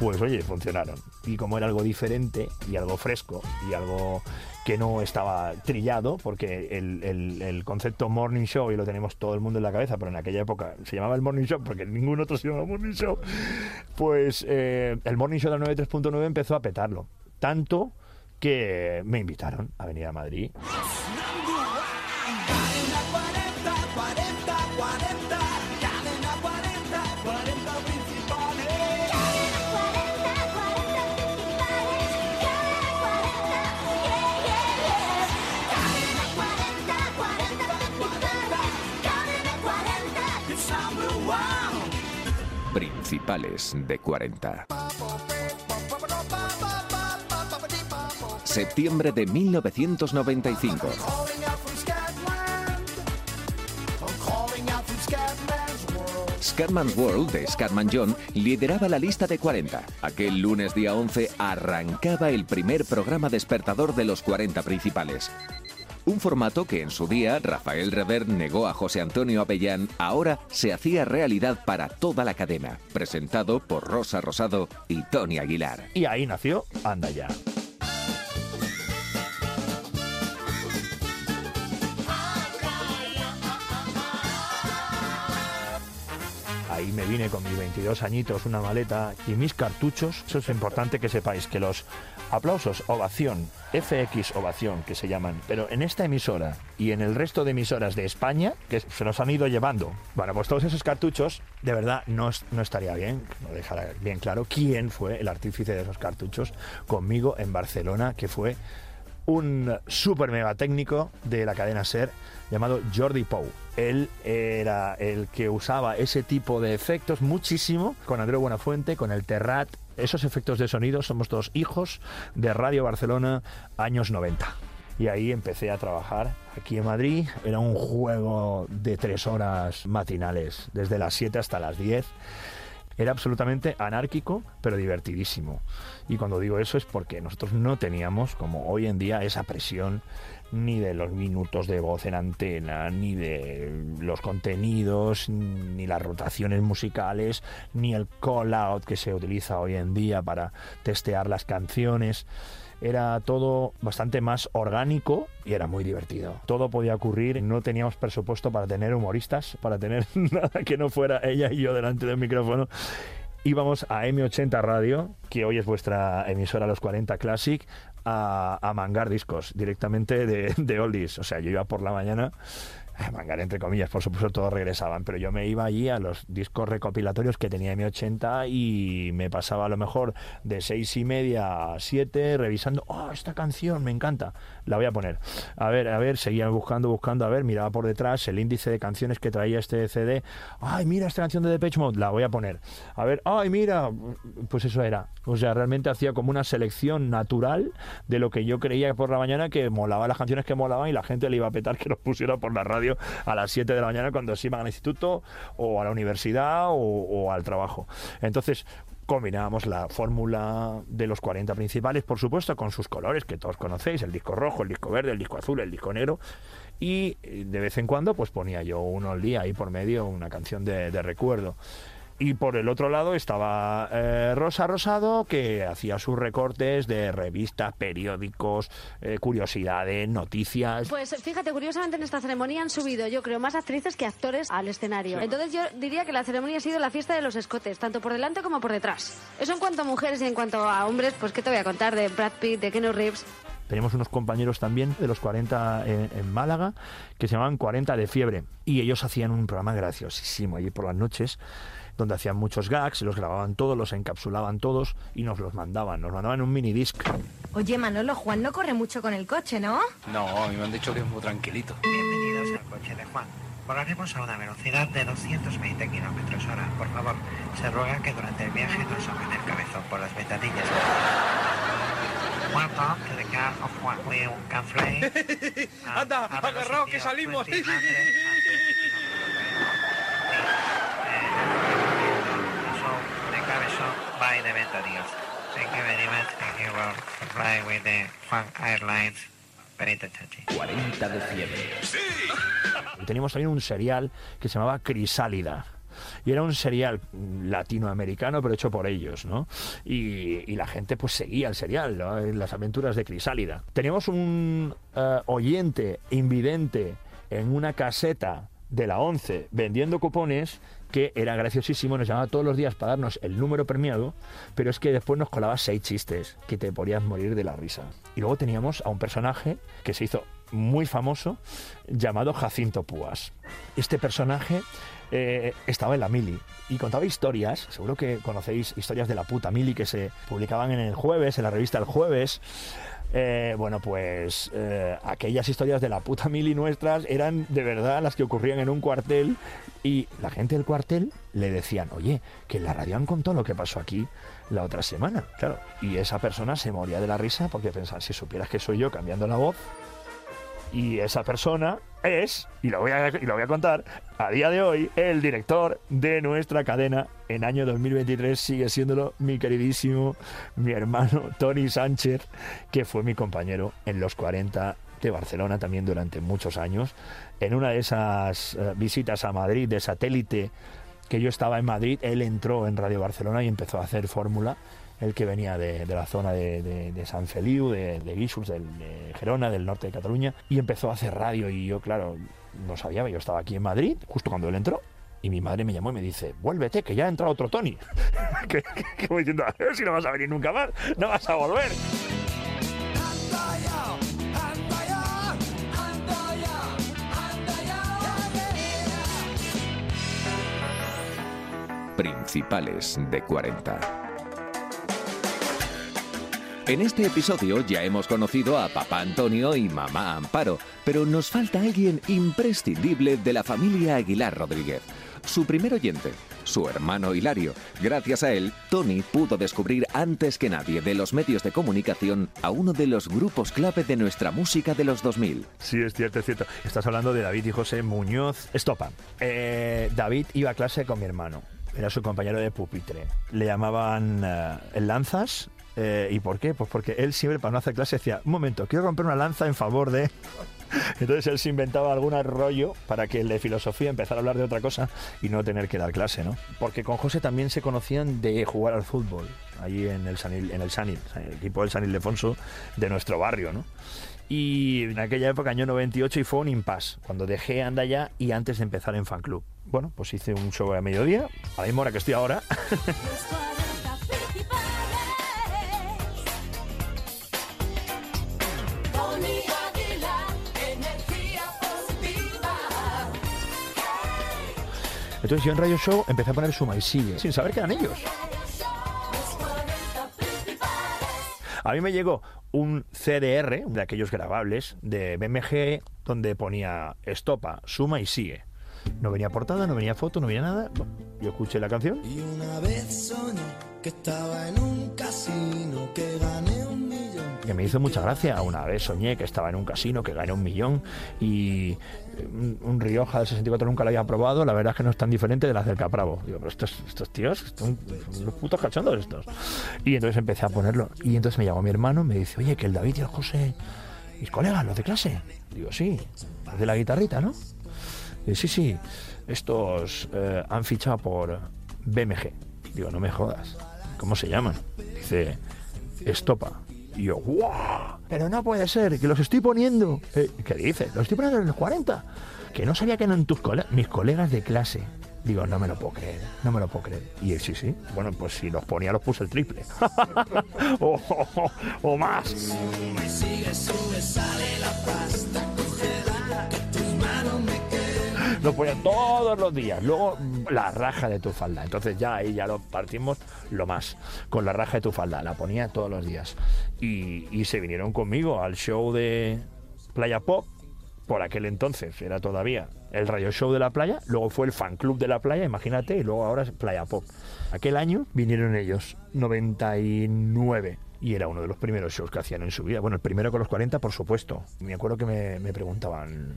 [SPEAKER 3] pues oye, funcionaron. Y como era algo diferente y algo fresco y algo que no estaba trillado, porque el, el, el, concepto morning show, y lo tenemos todo el mundo en la cabeza, pero en aquella época se llamaba el morning show, porque ningún otro se llamaba morning show, pues eh, el morning show del 93.9 empezó a petarlo. Tanto que me invitaron a venir a Madrid.
[SPEAKER 1] Principales de 40. Septiembre de 1995. Scatman's World de Scatman John lideraba la lista de 40. Aquel lunes día 11 arrancaba el primer programa despertador de los 40 principales. Un formato que en su día Rafael Rever negó a José Antonio Avellán, ahora se hacía realidad para toda la cadena, presentado por Rosa Rosado y Tony Aguilar.
[SPEAKER 3] Y ahí nació Anda Ya. Ahí me vine con mis 22 añitos, una maleta y mis cartuchos. Eso es importante que sepáis que los aplausos, ovación, FX ovación, que se llaman, pero en esta emisora y en el resto de emisoras de España, que se nos han ido llevando, bueno, pues todos esos cartuchos, de verdad, no, no estaría bien, no dejará bien claro quién fue el artífice de esos cartuchos conmigo en Barcelona, que fue un super mega técnico de la cadena SER llamado Jordi Pou. Él era el que usaba ese tipo de efectos muchísimo con Andreu Buenafuente, con el Terrat. Esos efectos de sonido somos todos hijos de Radio Barcelona años 90. Y ahí empecé a trabajar aquí en Madrid. Era un juego de tres horas matinales, desde las 7 hasta las 10 era absolutamente anárquico, pero divertidísimo. Y cuando digo eso es porque nosotros no teníamos, como hoy en día, esa presión ni de los minutos de voz en antena, ni de los contenidos, ni las rotaciones musicales, ni el call out que se utiliza hoy en día para testear las canciones era todo bastante más orgánico y era muy divertido. Todo podía ocurrir, no teníamos presupuesto para tener humoristas, para tener [laughs] nada que no fuera ella y yo delante del micrófono. Íbamos a M80 Radio, que hoy es vuestra emisora Los 40 Classic, a, a mangar discos directamente de, de oldies. O sea, yo iba por la mañana mangar entre comillas, por supuesto todos regresaban, pero yo me iba allí a los discos recopilatorios que tenía M80 y me pasaba a lo mejor de seis y media a siete revisando, oh, esta canción me encanta, la voy a poner. A ver, a ver, seguía buscando, buscando, a ver, miraba por detrás el índice de canciones que traía este CD, ay, mira esta canción de Depeche Mode, la voy a poner. A ver, ay, mira, pues eso era. O sea, realmente hacía como una selección natural de lo que yo creía por la mañana que molaba las canciones que molaban y la gente le iba a petar que los pusiera por la radio a las 7 de la mañana cuando se iban al instituto o a la universidad o, al trabajo. Entonces, combinábamos la fórmula de los 40 principales, por supuesto, con sus colores que todos conocéis, el disco rojo, el disco verde, el disco azul, el disco negro, y eh, de vez en cuando pues ponía yo uno al día ahí por medio, una canción de recuerdo. Y por el otro lado estaba eh, Rosa Rosado, que hacía sus recortes de revistas, periódicos, eh, curiosidades, noticias.
[SPEAKER 15] Pues fíjate, curiosamente en esta ceremonia han subido, yo creo, más actrices que actores al escenario. Entonces yo diría que la ceremonia ha sido la fiesta de los escotes, tanto por delante como por detrás. Eso en cuanto a mujeres y en cuanto a hombres, pues ¿qué te voy a contar de Brad Pitt, de Keanu Reeves?
[SPEAKER 3] Teníamos unos compañeros también de los 40 en, en, Málaga que se llamaban 40 de fiebre y ellos hacían un programa graciosísimo allí por las noches donde hacían muchos gags, los grababan todos, los encapsulaban todos y nos los mandaban, nos mandaban un mini disc.
[SPEAKER 16] Oye, Manolo, Juan no corre mucho con el coche, ¿no?
[SPEAKER 17] No, a mí me han dicho que es muy tranquilito.
[SPEAKER 18] Bienvenidos al coche de Juan. Volaremos a una velocidad de 220 kilómetros hora. Por favor, se ruega que durante el viaje no somen el cabezón por las ventanillas. Welcome to the car of Juan. We can fly. [laughs]
[SPEAKER 17] Anda, agarrado que salimos.
[SPEAKER 18] De ventanillas. Thank you very much. Thank you for flying with the Juan Airlines.
[SPEAKER 1] 40 de fiebre. ¡Sí!
[SPEAKER 3] Y [laughs] teníamos también un serial que se llamaba Crisálida. Y era un serial latinoamericano, pero hecho por ellos, ¿no? Y, y la gente pues seguía el serial, ¿no? las aventuras de Crisálida. Teníamos un uh, oyente invidente en una caseta de la 11 vendiendo cupones que era graciosísimo, nos llamaba todos los días para darnos el número premiado, pero es que después nos colaba seis chistes que te podías morir de la risa. Y luego teníamos a un personaje que se hizo muy famoso llamado Jacinto Púas. Este personaje eh, estaba en la Mili y contaba historias, seguro que conocéis historias de la puta Mili que se publicaban en el jueves, en la revista El Jueves, eh, bueno, pues eh, aquellas historias de la puta mili nuestras eran de verdad las que ocurrían en un cuartel y la gente del cuartel le decían, oye, que en la radio han contado lo que pasó aquí la otra semana, claro. Y esa persona se moría de la risa porque pensaba, si supieras que soy yo cambiando la voz, y esa persona es, y lo, voy a, y lo voy a contar, a día de hoy, el director de nuestra cadena en año 2023 sigue siéndolo mi queridísimo, mi hermano Tony Sánchez, que fue mi compañero en los 40 de Barcelona también durante muchos años. En una de esas uh, visitas a Madrid de satélite que yo estaba en Madrid, él entró en Radio Barcelona y empezó a hacer fórmula el que venía de, la zona de, de, San Feliu, de, de de Gerona, del norte de Cataluña, y empezó a hacer radio y yo, claro, no sabía, yo estaba aquí en Madrid, justo cuando él entró, y mi madre me llamó y me dice, vuélvete, que ya ha entrado otro Tony. [laughs] que, diciendo, si no vas a venir nunca más, no vas a volver.
[SPEAKER 1] Principales de 40. En este episodio ya hemos conocido a papá Antonio y mamá Amparo, pero nos falta alguien imprescindible de la familia Aguilar Rodríguez. Su primer oyente, su hermano Hilario. Gracias a él, Tony pudo descubrir antes que nadie de los medios de comunicación a uno de los grupos clave de nuestra música de los 2000.
[SPEAKER 3] Sí, es cierto, es cierto. Estás hablando de David y José Muñoz Estopa. Eh, David iba a clase con mi hermano. Era su compañero de pupitre. Le llamaban uh, el Lanzas Eh, ¿Y por qué? Pues porque él siempre para no hacer clase decía, un momento, quiero romper una lanza en favor de... [laughs] Entonces él se inventaba algún rollo para que el de filosofía empezara a hablar de otra cosa y no tener que dar clase, ¿no? Porque con José también se conocían de jugar al fútbol, ahí en el Sanil, en el Sanil, el equipo del San Ildefonso de nuestro barrio, ¿no? Y en aquella época, año 98, y fue un impasse, cuando dejé Anda ya y antes de empezar en fan club. Bueno, pues hice un show a mediodía, a la misma hora que estoy ahora. [laughs] Entonces yo en Radio Show empecé a poner Suma y Sigue, sin saber que eran ellos. A mí me llegó un CDR de aquellos grabables de BMG donde ponía estopa, suma y sigue. No venía portada, no venía foto, no venía nada. Bueno, yo escuché la canción.
[SPEAKER 19] Y una vez soñé que estaba en un casino que gané.
[SPEAKER 3] Que me hizo mucha gracia. Una vez soñé que estaba en un casino que gané un millón y un, un Rioja del 64 nunca lo había probado. La verdad es que no es tan diferente de las del Capravo. Digo, pero estos, estos tíos son, los putos cachondos estos. Y entonces empecé a ponerlo. Y entonces me llamó mi hermano, me dice, oye, que el David y el José, mis colegas, los de clase. Digo, sí, los de la guitarrita, ¿no? Sí, sí, estos eh, han fichado por BMG. Digo, no me jodas. ¿Cómo se llaman? Dice, Estopa. Y yo, ¡guau! Pero no puede ser, que los estoy poniendo. Eh, ¿Qué dice? Los estoy poniendo en los 40. Que no sabía que eran tus colegas, mis colegas de clase. Digo, no me lo puedo creer, no me lo puedo creer. Y él, sí, sí. Bueno, pues si los ponía, los puse el triple. [laughs] o, o- o más.
[SPEAKER 19] Y sigue, sube, sale la pasta,
[SPEAKER 3] Lo ponía todos los días. Luego la raja de tu falda. Entonces ya ahí ya lo partimos lo más. Con la raja de tu falda. La ponía todos los días. Y, y se vinieron conmigo al show de Playa Pop. Por aquel entonces era todavía el radio show de la playa. Luego fue el fan club de la playa, imagínate. Y luego ahora es Playa Pop. Aquel año vinieron ellos, 99. Y era uno de los primeros shows que hacían en su vida. Bueno, el primero con los 40, por supuesto. Me acuerdo que me, me preguntaban,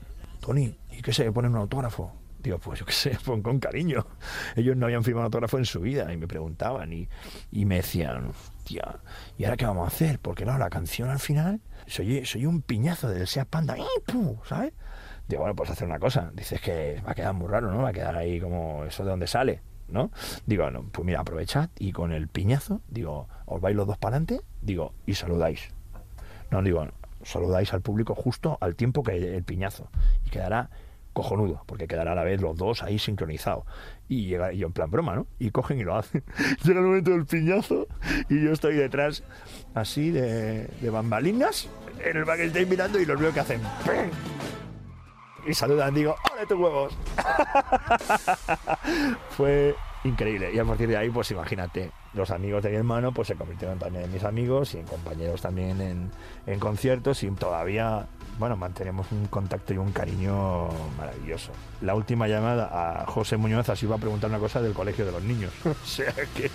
[SPEAKER 3] ¿y qué se ponen un autógrafo? Digo, pues yo qué sé, [laughs] pon con cariño. Ellos no habían firmado autógrafo en su vida y me preguntaban y, y me decían, hostia, ¿y ahora qué vamos a hacer? Porque claro, la canción al final, soy, soy un piñazo del Seat Panda. ¿sabes? Digo, bueno, pues hacer una cosa. Dices que va a quedar muy raro, ¿no? Va a quedar ahí como eso de donde sale, ¿no? Digo, no, pues mira, aprovechad y con el piñazo, digo, os vais los dos para adelante, digo, y saludáis. No, digo, saludáis al público justo al tiempo que el piñazo. Y quedará cojonudo, porque quedará a la vez los dos ahí sincronizados. Y llega yo en plan broma, ¿no? Y cogen y lo hacen. [laughs] Llega el momento del piñazo y yo estoy detrás así de, bambalinas en el backstage mirando y los veo que hacen y saludan, digo, ¡ole tus huevos! [laughs] Fue increíble. Y a partir de ahí, pues imagínate, los amigos de mi hermano pues se convirtieron también en mis amigos y en compañeros también en, en conciertos y todavía, bueno, mantenemos un contacto y un cariño maravilloso. La última llamada a José Muñoz así iba a preguntar una cosa del colegio de los niños. [laughs] o sea que...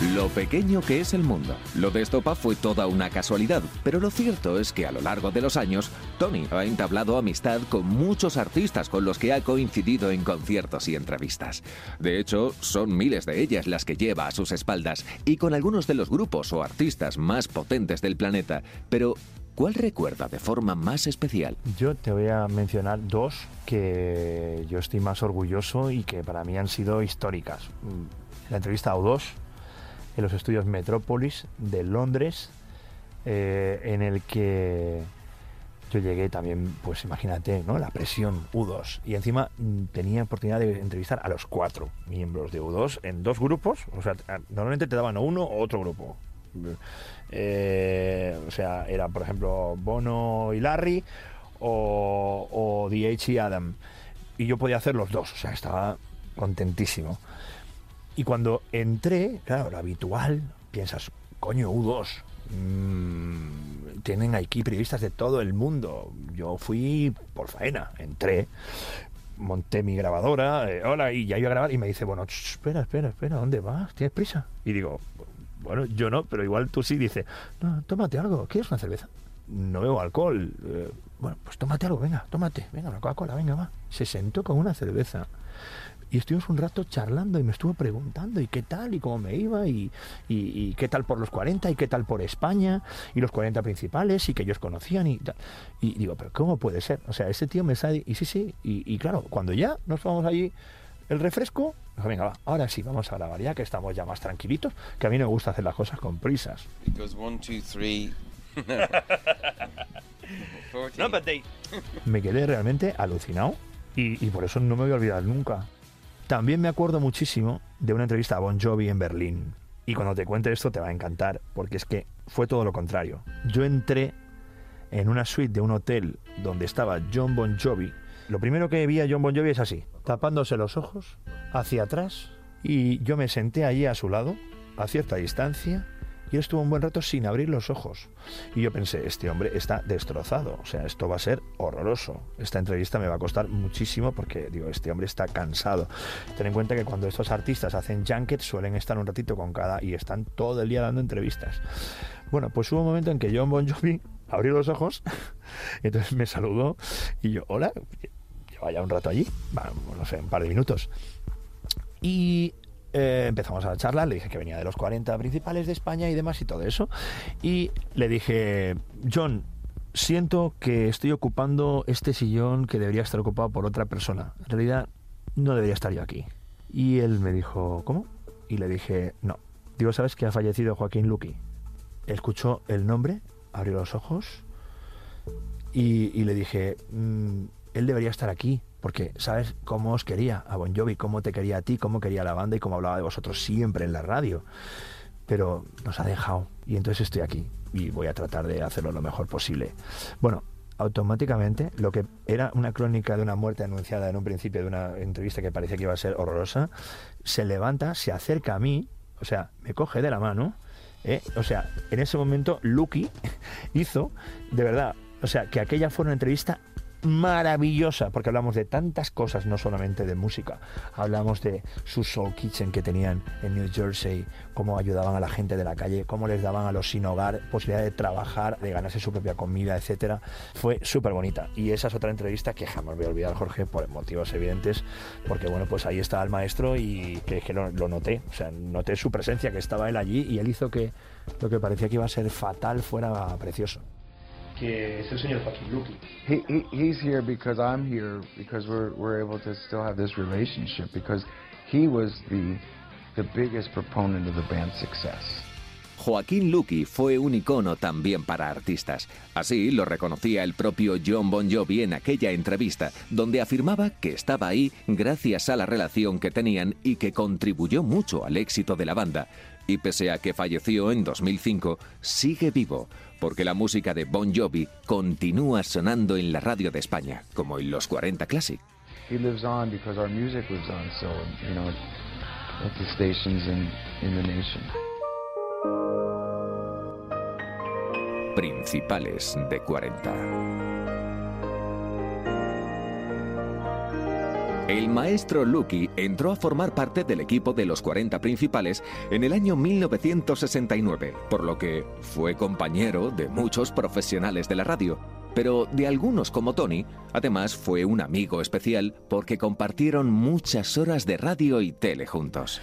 [SPEAKER 1] Lo pequeño que es el mundo. Lo de Estopa fue toda una casualidad, pero lo cierto es que a lo largo de los años, Tony ha entablado amistad con muchos artistas con los que ha coincidido en conciertos y entrevistas. De hecho, son miles de ellas las que lleva a sus espaldas y con algunos de los grupos o artistas más potentes del planeta. Pero, ¿cuál recuerda de forma más especial?
[SPEAKER 3] Yo te voy a mencionar dos que yo estoy más orgulloso y que para mí han sido históricas. Mm, La entrevista a O2 en los estudios Metrópolis de Londres, eh, en el que yo llegué también, pues imagínate, ¿no? La presión U2. Y encima mm, tenía oportunidad de entrevistar a los cuatro miembros de U2 en dos grupos. O sea, normalmente te daban uno o otro grupo. Eh, o sea, era por ejemplo Bono y Larry o, o DH y Adam. Y yo podía hacer los dos. O sea, estaba contentísimo. Y cuando entré, claro, lo habitual, piensas, coño, U2, mm, tienen aquí periodistas de todo el mundo. Yo fui por faena, entré, monté mi grabadora, eh, hola, y ya iba a grabar, y me dice, bueno, espera, espera, espera, ¿dónde vas? ¿Tienes prisa? Y digo, bueno, yo no, pero igual tú sí, dice, no, tómate algo, ¿quieres una cerveza? no bebo alcohol. Eh, bueno, pues tómate algo, venga, tómate, venga, la Coca-Cola, venga, va. Se sentó con una cerveza. Y estuvimos un rato charlando y me estuvo preguntando y qué tal y cómo me iba y, y, y qué tal por los 40 y qué tal por España y los 40 principales y que ellos conocían y tal. Y digo, pero ¿cómo puede ser? O sea, ese tío me sale y sí, sí, y, y claro, cuando ya nos vamos allí el refresco, dijo, venga, va, ahora sí, vamos a grabar ya que estamos ya más tranquilitos, que a mí no me gusta hacer las cosas con prisas.
[SPEAKER 20] Because one, two, three. [laughs]
[SPEAKER 3] No, but they- me quedé realmente alucinado y, y por eso no me voy a olvidar nunca. También me acuerdo muchísimo de una entrevista a Bon Jovi en Berlín. Y cuando te cuente esto te va a encantar, porque es que fue todo lo contrario. Yo entré en una suite de un hotel donde estaba John Bon Jovi. Lo primero que vi a John Bon Jovi es así, tapándose los ojos, hacia atrás, y yo me senté allí a su lado, a cierta distancia, y él estuvo un buen rato sin abrir los ojos. Y yo pensé, este hombre está destrozado, o sea, esto va a ser horroroso. Esta entrevista me va a costar muchísimo porque, digo, este hombre está cansado. Ten en cuenta que cuando estos artistas hacen junkets suelen estar un ratito con cada y están todo el día dando entrevistas. Bueno, pues hubo un momento en que John Bon Jovi [laughs] abrió los ojos, [laughs] entonces me saludó y yo, hola, lleva ya un rato allí, va, no sé, un par de minutos. Y eh, empezamos a charlar, le dije que venía de los 40 principales de España y demás y todo eso. Y le dije, John, siento que estoy ocupando este sillón que debería estar ocupado por otra persona. En realidad, no debería estar yo aquí. Y él me dijo, ¿cómo? Y le dije, no. Digo, ¿sabes que ha fallecido Joaquín Luqui? Escuchó el nombre, abrió los ojos y, le dije, "Mm, él debería estar aquí, porque sabes cómo os quería a Bon Jovi, cómo te quería a ti, cómo quería la banda y cómo hablaba de vosotros siempre en la radio. Pero nos ha dejado y entonces estoy aquí y voy a tratar de hacerlo lo mejor posible. Bueno, automáticamente lo que era una crónica de una muerte anunciada en un principio de una entrevista que parecía que iba a ser horrorosa, se levanta, se acerca a mí, o sea, me coge de la mano, ¿eh? o sea, en ese momento Lucky [laughs] hizo, de verdad, o sea, que aquella fue una entrevista maravillosa, porque hablamos de tantas cosas, no solamente de música. Hablamos de su Soul Kitchen que tenían en New Jersey, cómo ayudaban a la gente de la calle, cómo les daban a los sin hogar posibilidad de trabajar, de ganarse su propia comida, etcétera. Fue súper bonita. Y esa es otra entrevista que jamás voy a olvidar, Jorge, por motivos evidentes, porque bueno, pues ahí está el maestro y que, que lo, lo noté, o sea, noté su presencia, que estaba él allí y él hizo que lo que parecía que iba a ser fatal fuera precioso. Que es el señor Joaquín Luqui.
[SPEAKER 21] He, he, he's here because I'm here because we're we're able to still have this relationship because he was the the biggest proponent of the band's success.
[SPEAKER 1] Joaquín Luqui fue un icono también para artistas. Así lo reconocía el propio John Bon Jovi en aquella entrevista, donde afirmaba que estaba ahí gracias a la relación que tenían y que contribuyó mucho al éxito de la banda. Y pese a que falleció en 2005, sigue vivo, porque la música de Bon Jovi continúa sonando en la radio de España, como en los 40 Classic.
[SPEAKER 21] He lives on because our music lives on. So you know, at the stations in in the nation.
[SPEAKER 1] Principales de 40. El maestro Lucky entró a formar parte del equipo de los 40 principales en el año 1969, por lo que fue compañero de muchos profesionales de la radio, pero de algunos como Tony, además fue un amigo especial porque compartieron muchas horas de radio y tele juntos.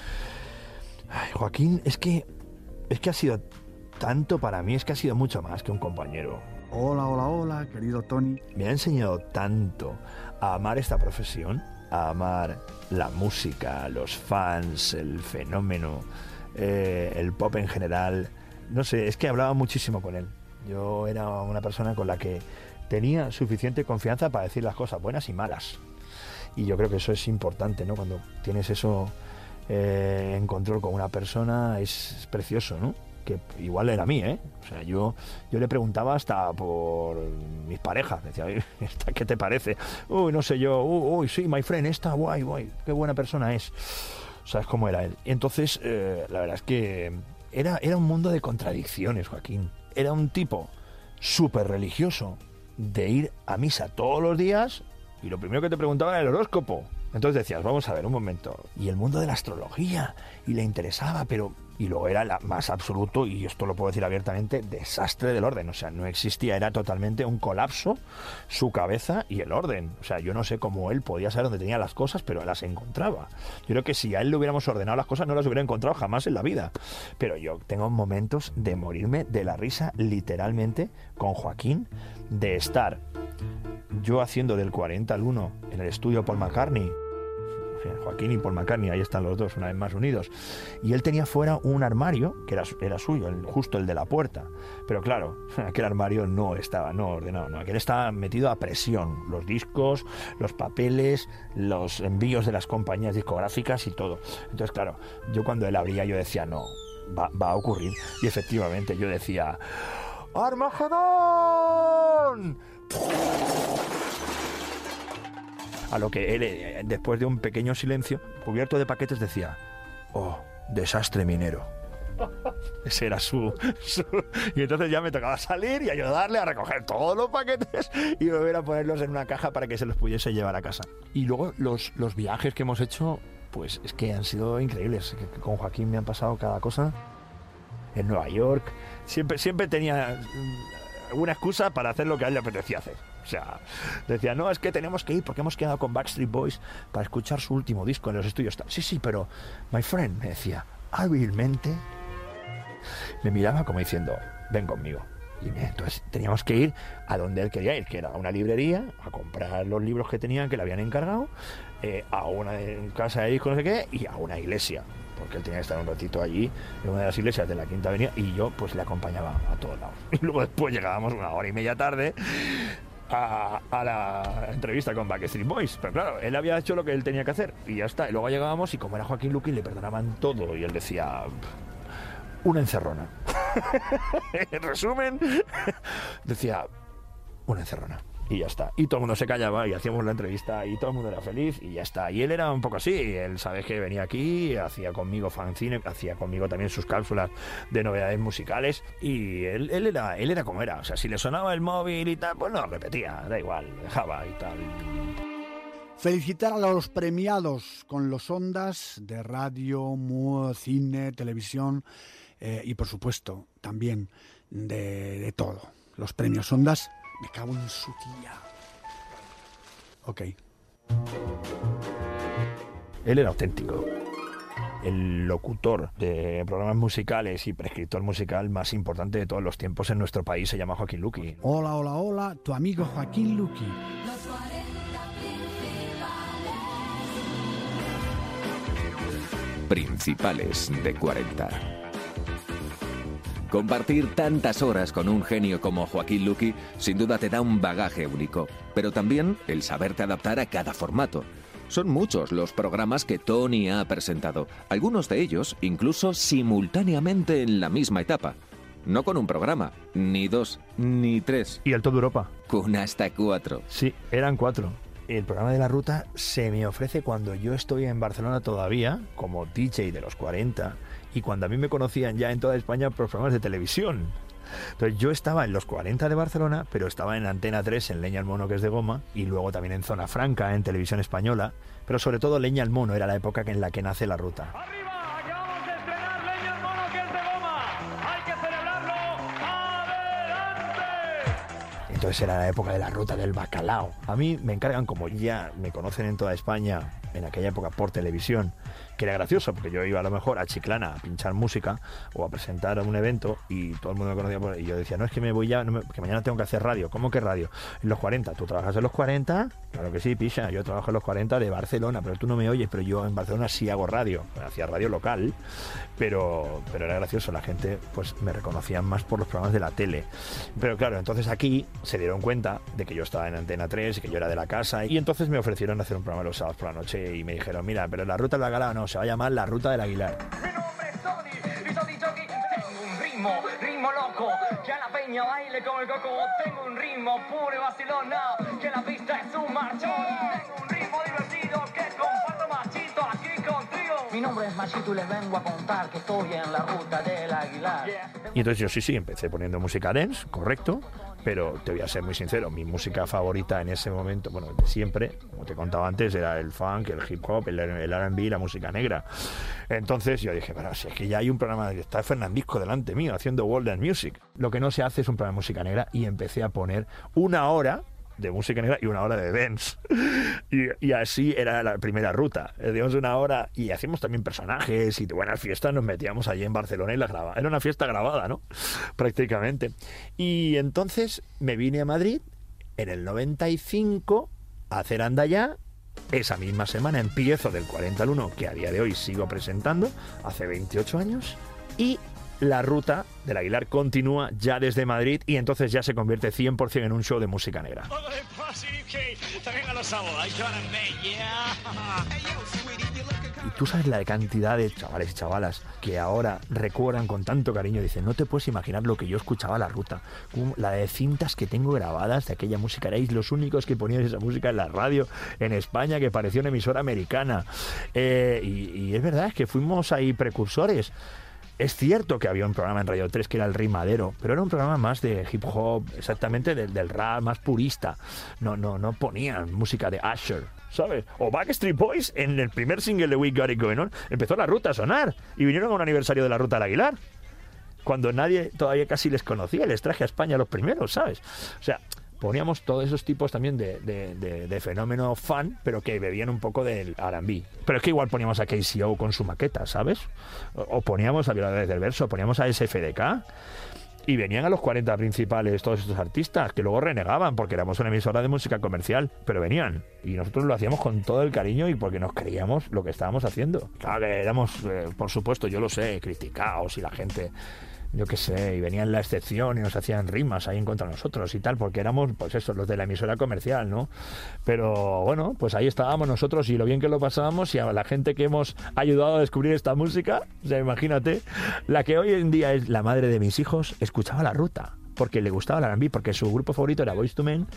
[SPEAKER 3] Ay, Joaquín, es que es que ha sido tanto para mí, es que ha sido mucho más que un compañero.
[SPEAKER 22] Hola, hola, hola, querido Tony.
[SPEAKER 3] Me ha enseñado tanto a amar esta profesión, a amar la música, los fans, el fenómeno, eh, el pop en general. No sé, es que hablaba muchísimo con él. Yo era una persona con la que tenía suficiente confianza para decir las cosas buenas y malas. Y yo creo que eso es importante, ¿no? Cuando tienes eso eh, en control con una persona es, es precioso, ¿no? Que igual era mí, ¿eh? O sea, yo, yo le preguntaba hasta por mis parejas. Decía, "Oye, [laughs] ¿esta qué te parece? Uy, no sé yo. Uy, uy, sí, my friend, esta, guay, guay. Qué buena persona es. ¿Sabes cómo era él? Entonces, eh, la verdad es que era, era un mundo de contradicciones, Joaquín. Era un tipo súper religioso de ir a misa todos los días y lo primero que te preguntaba era el horóscopo. Entonces decías, vamos a ver un momento. Y el mundo de la astrología, y le interesaba, pero y luego era la más absoluto, y esto lo puedo decir abiertamente, desastre del orden. O sea, no existía, era totalmente un colapso su cabeza y el orden. O sea, yo no sé cómo él podía saber dónde tenía las cosas, pero las encontraba. Yo creo que si a él le hubiéramos ordenado las cosas, no las hubiera encontrado jamás en la vida. Pero yo tengo momentos de morirme de la risa, literalmente, con Joaquín, de estar yo haciendo del 40 al 1 en el estudio Paul McCartney Joaquín y Paul McCartney, ahí están los dos, una vez más unidos. Y él tenía fuera un armario, que era, suyo, justo el de la puerta. Pero claro, [laughs] aquel armario no estaba, no ordenado, no, aquel estaba metido a presión. Los discos, los papeles, los envíos de las compañías discográficas y todo. Entonces, claro, yo cuando él abría, yo decía, no, va, va a ocurrir. Y efectivamente, yo decía, ¡Armagedón! A lo que él, eh, después de un pequeño silencio, cubierto de paquetes, decía, oh, desastre minero. [laughs] Ese era su, Y entonces ya me tocaba salir y ayudarle a recoger todos los paquetes y volver a ponerlos en una caja para que se los pudiese llevar a casa. Y luego los, los viajes que hemos hecho, pues es que han sido increíbles. Con Joaquín me han pasado cada cosa. En Nueva York. Siempre, siempre tenía mm, una excusa para hacer lo que a él le apetecía hacer. O sea, decía, no, es que tenemos que ir porque hemos quedado con Backstreet Boys para escuchar su último disco en los estudios. Sí, sí, pero, my friend, me decía, hábilmente, me miraba como diciendo, ven conmigo. Y entonces teníamos que ir a donde él quería ir, que era a una librería, a comprar los libros que tenían, que le habían encargado, eh, a una casa de discos, no sé qué, y a una iglesia porque él tenía que estar un ratito allí, en una de las iglesias de la Quinta Avenida, y yo pues le acompañaba a todos lados. [laughs] Y luego después llegábamos una hora y media tarde a, la entrevista con Backstreet Boys. Pero claro, él había hecho lo que él tenía que hacer y ya está. Y luego llegábamos y como era Joaquín Luqui le perdonaban todo y él decía una encerrona. [laughs] en resumen, [laughs] decía una encerrona y ya está. Y todo el mundo se callaba y hacíamos la entrevista y todo el mundo era feliz y ya está. Y él era un poco así, él sabe que venía aquí, hacía conmigo fanzine, hacía conmigo también sus cápsulas de novedades musicales y él, él, era, él era como era. O sea, si le sonaba el móvil y tal, pues no, repetía, da igual, dejaba y tal.
[SPEAKER 22] Felicitar a los premiados con los ondas de radio, cine, televisión eh, y por supuesto también de todo. Los premios ondas me cago en su tía. Ok.
[SPEAKER 3] Él era auténtico. El locutor de programas musicales y prescriptor musical más importante de todos los tiempos en nuestro país se llama Joaquín Luqui.
[SPEAKER 22] Hola, hola, hola, tu amigo Joaquín Luqui.
[SPEAKER 1] Principales de 40. Compartir tantas horas con un genio como Joaquín Luqui sin duda te da un bagaje único, pero también el saberte adaptar a cada formato. Son muchos los programas que Tony ha presentado, algunos de ellos incluso simultáneamente en la misma etapa. No con un programa, ni dos, ni tres.
[SPEAKER 3] ¿Y el Todo Europa?
[SPEAKER 1] Con hasta cuatro.
[SPEAKER 3] Sí, eran cuatro. El programa de la ruta se me ofrece cuando yo estoy en Barcelona todavía, como DJ de los 40, y cuando a mí me conocían ya en toda España por programas de televisión. Entonces yo estaba en los 40 de Barcelona, pero estaba en Antena 3 en Leña al Mono, que es de goma, y luego también en Zona Franca, en televisión española, pero sobre todo Leña al Mono era la época en la que nace la ruta. Entonces era la época de la ruta del bacalao. A mí me encargan, como ya me conocen en toda España, en aquella época por televisión, que era gracioso, porque yo iba a lo mejor a Chiclana a pinchar música o a presentar un evento y todo el mundo me conocía por, y yo decía, no, es que me voy ya, que mañana tengo que hacer radio. ¿Cómo que radio? En los 40. ¿Tú trabajas en los 40? Claro que sí, picha. Yo trabajo en los 40 de Barcelona, pero tú no me oyes, pero yo en Barcelona sí hago radio. Hacía radio local, pero, pero era gracioso. La gente pues me reconocía más por los programas de la tele. Pero claro, entonces aquí se dieron cuenta de que yo estaba en Antena 3 y que yo era de la casa y entonces me ofrecieron hacer un programa los sábados por la noche y me dijeron, mira, pero la ruta de la gala no, se va a llamar la ruta del Aguilar.
[SPEAKER 23] Mi nombre es Tony y Tony Jockey. Tengo un ritmo, ritmo loco, que a la peña baile como el coco. Tengo un ritmo puro y vacilona, que la pista es un marchón. Tengo un ritmo divertido que comparto machito aquí contigo. Mi nombre es Machito y les vengo a contar que estoy en la ruta del Aguilar.
[SPEAKER 3] Y entonces yo sí, sí, empecé poniendo música dance, correcto. Pero te voy a ser muy sincero, mi música favorita en ese momento, bueno, de siempre, como te contaba antes, era el funk, el hip hop, el, el R&B, la música negra. Entonces yo dije, pero si es que ya hay un programa, está Fernandisco delante mío haciendo World and Music. Lo que no se hace es un programa de música negra y empecé a poner una hora de música negra y una hora de dance. Y, así era la primera ruta. Eh, Digamos una hora y hacíamos también personajes y de buenas fiestas nos metíamos allí en Barcelona y la grababa. Era una fiesta grabada, ¿no? [laughs] Prácticamente. Y entonces me vine a Madrid en el 95 a hacer Andaya. Esa misma semana empiezo del 40 al 1, que a día de hoy sigo presentando, hace 28 años. Y la ruta del Aguilar continúa ya desde Madrid y entonces ya se convierte 100% en un show de música negra. Y tú sabes la cantidad de chavales y chavalas que ahora recuerdan con tanto cariño, dicen, no te puedes imaginar lo que yo escuchaba la ruta, la de cintas que tengo grabadas de aquella música, erais los únicos que ponían esa música en la radio en España que parecía una emisora americana. Eh, y, y es verdad, es que fuimos ahí precursores. Es cierto que había un programa en Radio 3 que era el Rimadero, pero era un programa más de hip hop, exactamente del, del rap, más purista. No, no, no ponían música de Usher, ¿sabes? O Backstreet Boys, en el primer single de We Got It Going On, empezó la ruta a sonar y vinieron a un aniversario de la ruta del Aguilar. Cuando nadie todavía casi les conocía, les traje a España los primeros, ¿sabes? O sea, poníamos todos esos tipos también de, de, fenómeno fan, pero que bebían un poco del R&B. Pero es que igual poníamos a KCO con su maqueta, ¿sabes? O, o poníamos a Violadores del Verso, poníamos a SFDK. Y venían a los 40 principales todos estos artistas, que luego renegaban porque éramos una emisora de música comercial, pero venían. Y nosotros lo hacíamos con todo el cariño y porque nos creíamos lo que estábamos haciendo. Claro que éramos, eh, por supuesto, yo lo sé, criticados y la gente yo qué sé, y venían la excepción y nos hacían rimas ahí en contra nosotros y tal, porque éramos, pues eso, los de la emisora comercial, ¿no? Pero bueno, pues ahí estábamos nosotros y lo bien que lo pasábamos y a la gente que hemos ayudado a descubrir esta música, o sea, imagínate, la que hoy en día es la madre de mis hijos, escuchaba la ruta porque le gustaba la R&B, porque su grupo favorito era Boyz II Men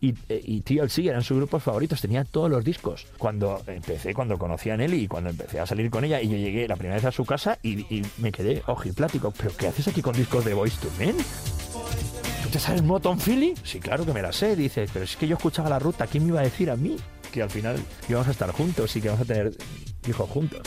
[SPEAKER 3] y, eh, y TLC eran sus grupos favoritos, tenía todos los discos. Cuando empecé, cuando conocí a Nelly y cuando empecé a salir con ella y yo llegué la primera vez a su casa y, y me quedé ojiplático, ¿pero qué haces aquí con discos de Boyz II Men? ¿Tú te sabes Moton Philly? Sí, claro que me la sé, dice, pero es que yo escuchaba la ruta, ¿quién me iba a decir a mí? Que al final íbamos a estar juntos y que vamos a tener hijos juntos.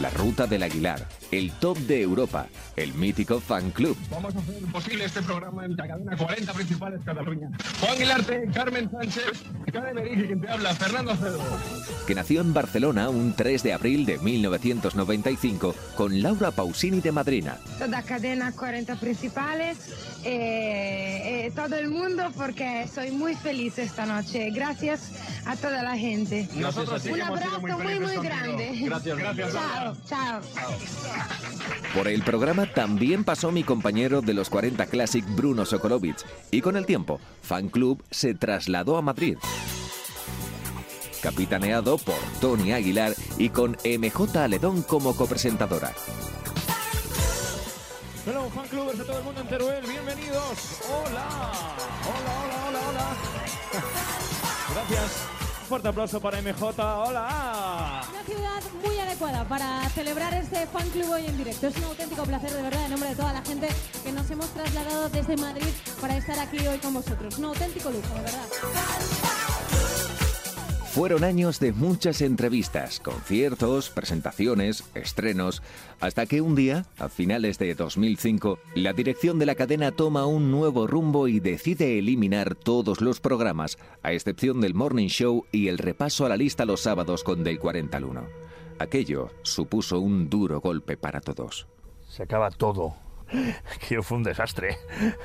[SPEAKER 1] La Ruta del Aguilar, el top de Europa, el mítico fan club.
[SPEAKER 17] Vamos a hacer posible este programa en la cadena 40 principales Cataluña. Juan Guilarte, Carmen Sánchez, Cara Merigi, quien te habla, Fernando Cedro.
[SPEAKER 1] que nació en Barcelona un 3 de abril de 1995 con Laura Pausini de madrina.
[SPEAKER 11] Toda cadena 40 principales, eh, eh, todo el mundo porque soy muy feliz esta noche. Gracias a toda la gente.
[SPEAKER 17] Nosotros sí
[SPEAKER 11] Un abrazo
[SPEAKER 17] muy
[SPEAKER 11] muy, muy, grande.
[SPEAKER 17] Gracias, gracias,
[SPEAKER 11] Chao, chao.
[SPEAKER 1] Por el programa también pasó mi compañero de los 40 Classic Bruno Sokolovic y con el tiempo Fan Club se trasladó a Madrid. Capitaneado por Tony Aguilar y con MJ Aledón como copresentadora.
[SPEAKER 24] Hello, fan clubers de todo el mundo en Teruel, bienvenidos. Hola, hola, hola, hola, hola. [laughs] Gracias. Un fuerte aplauso para MJ. Hola.
[SPEAKER 25] Una ciudad muy adecuada para celebrar este fan club hoy en directo. Es un auténtico placer, de verdad, en nombre de toda la gente que nos hemos trasladado desde Madrid para estar aquí hoy con vosotros. Un auténtico lujo, de verdad.
[SPEAKER 1] Fueron años de muchas entrevistas, conciertos, presentaciones, estrenos, hasta que un día, a finales de 2005, la dirección de la cadena toma un nuevo rumbo y decide eliminar todos los programas, a excepción del Morning Show y el repaso a la lista los sábados con Del 40 al 1. Aquello supuso un duro golpe para todos.
[SPEAKER 3] Se acaba todo. [laughs] Que fue un desastre.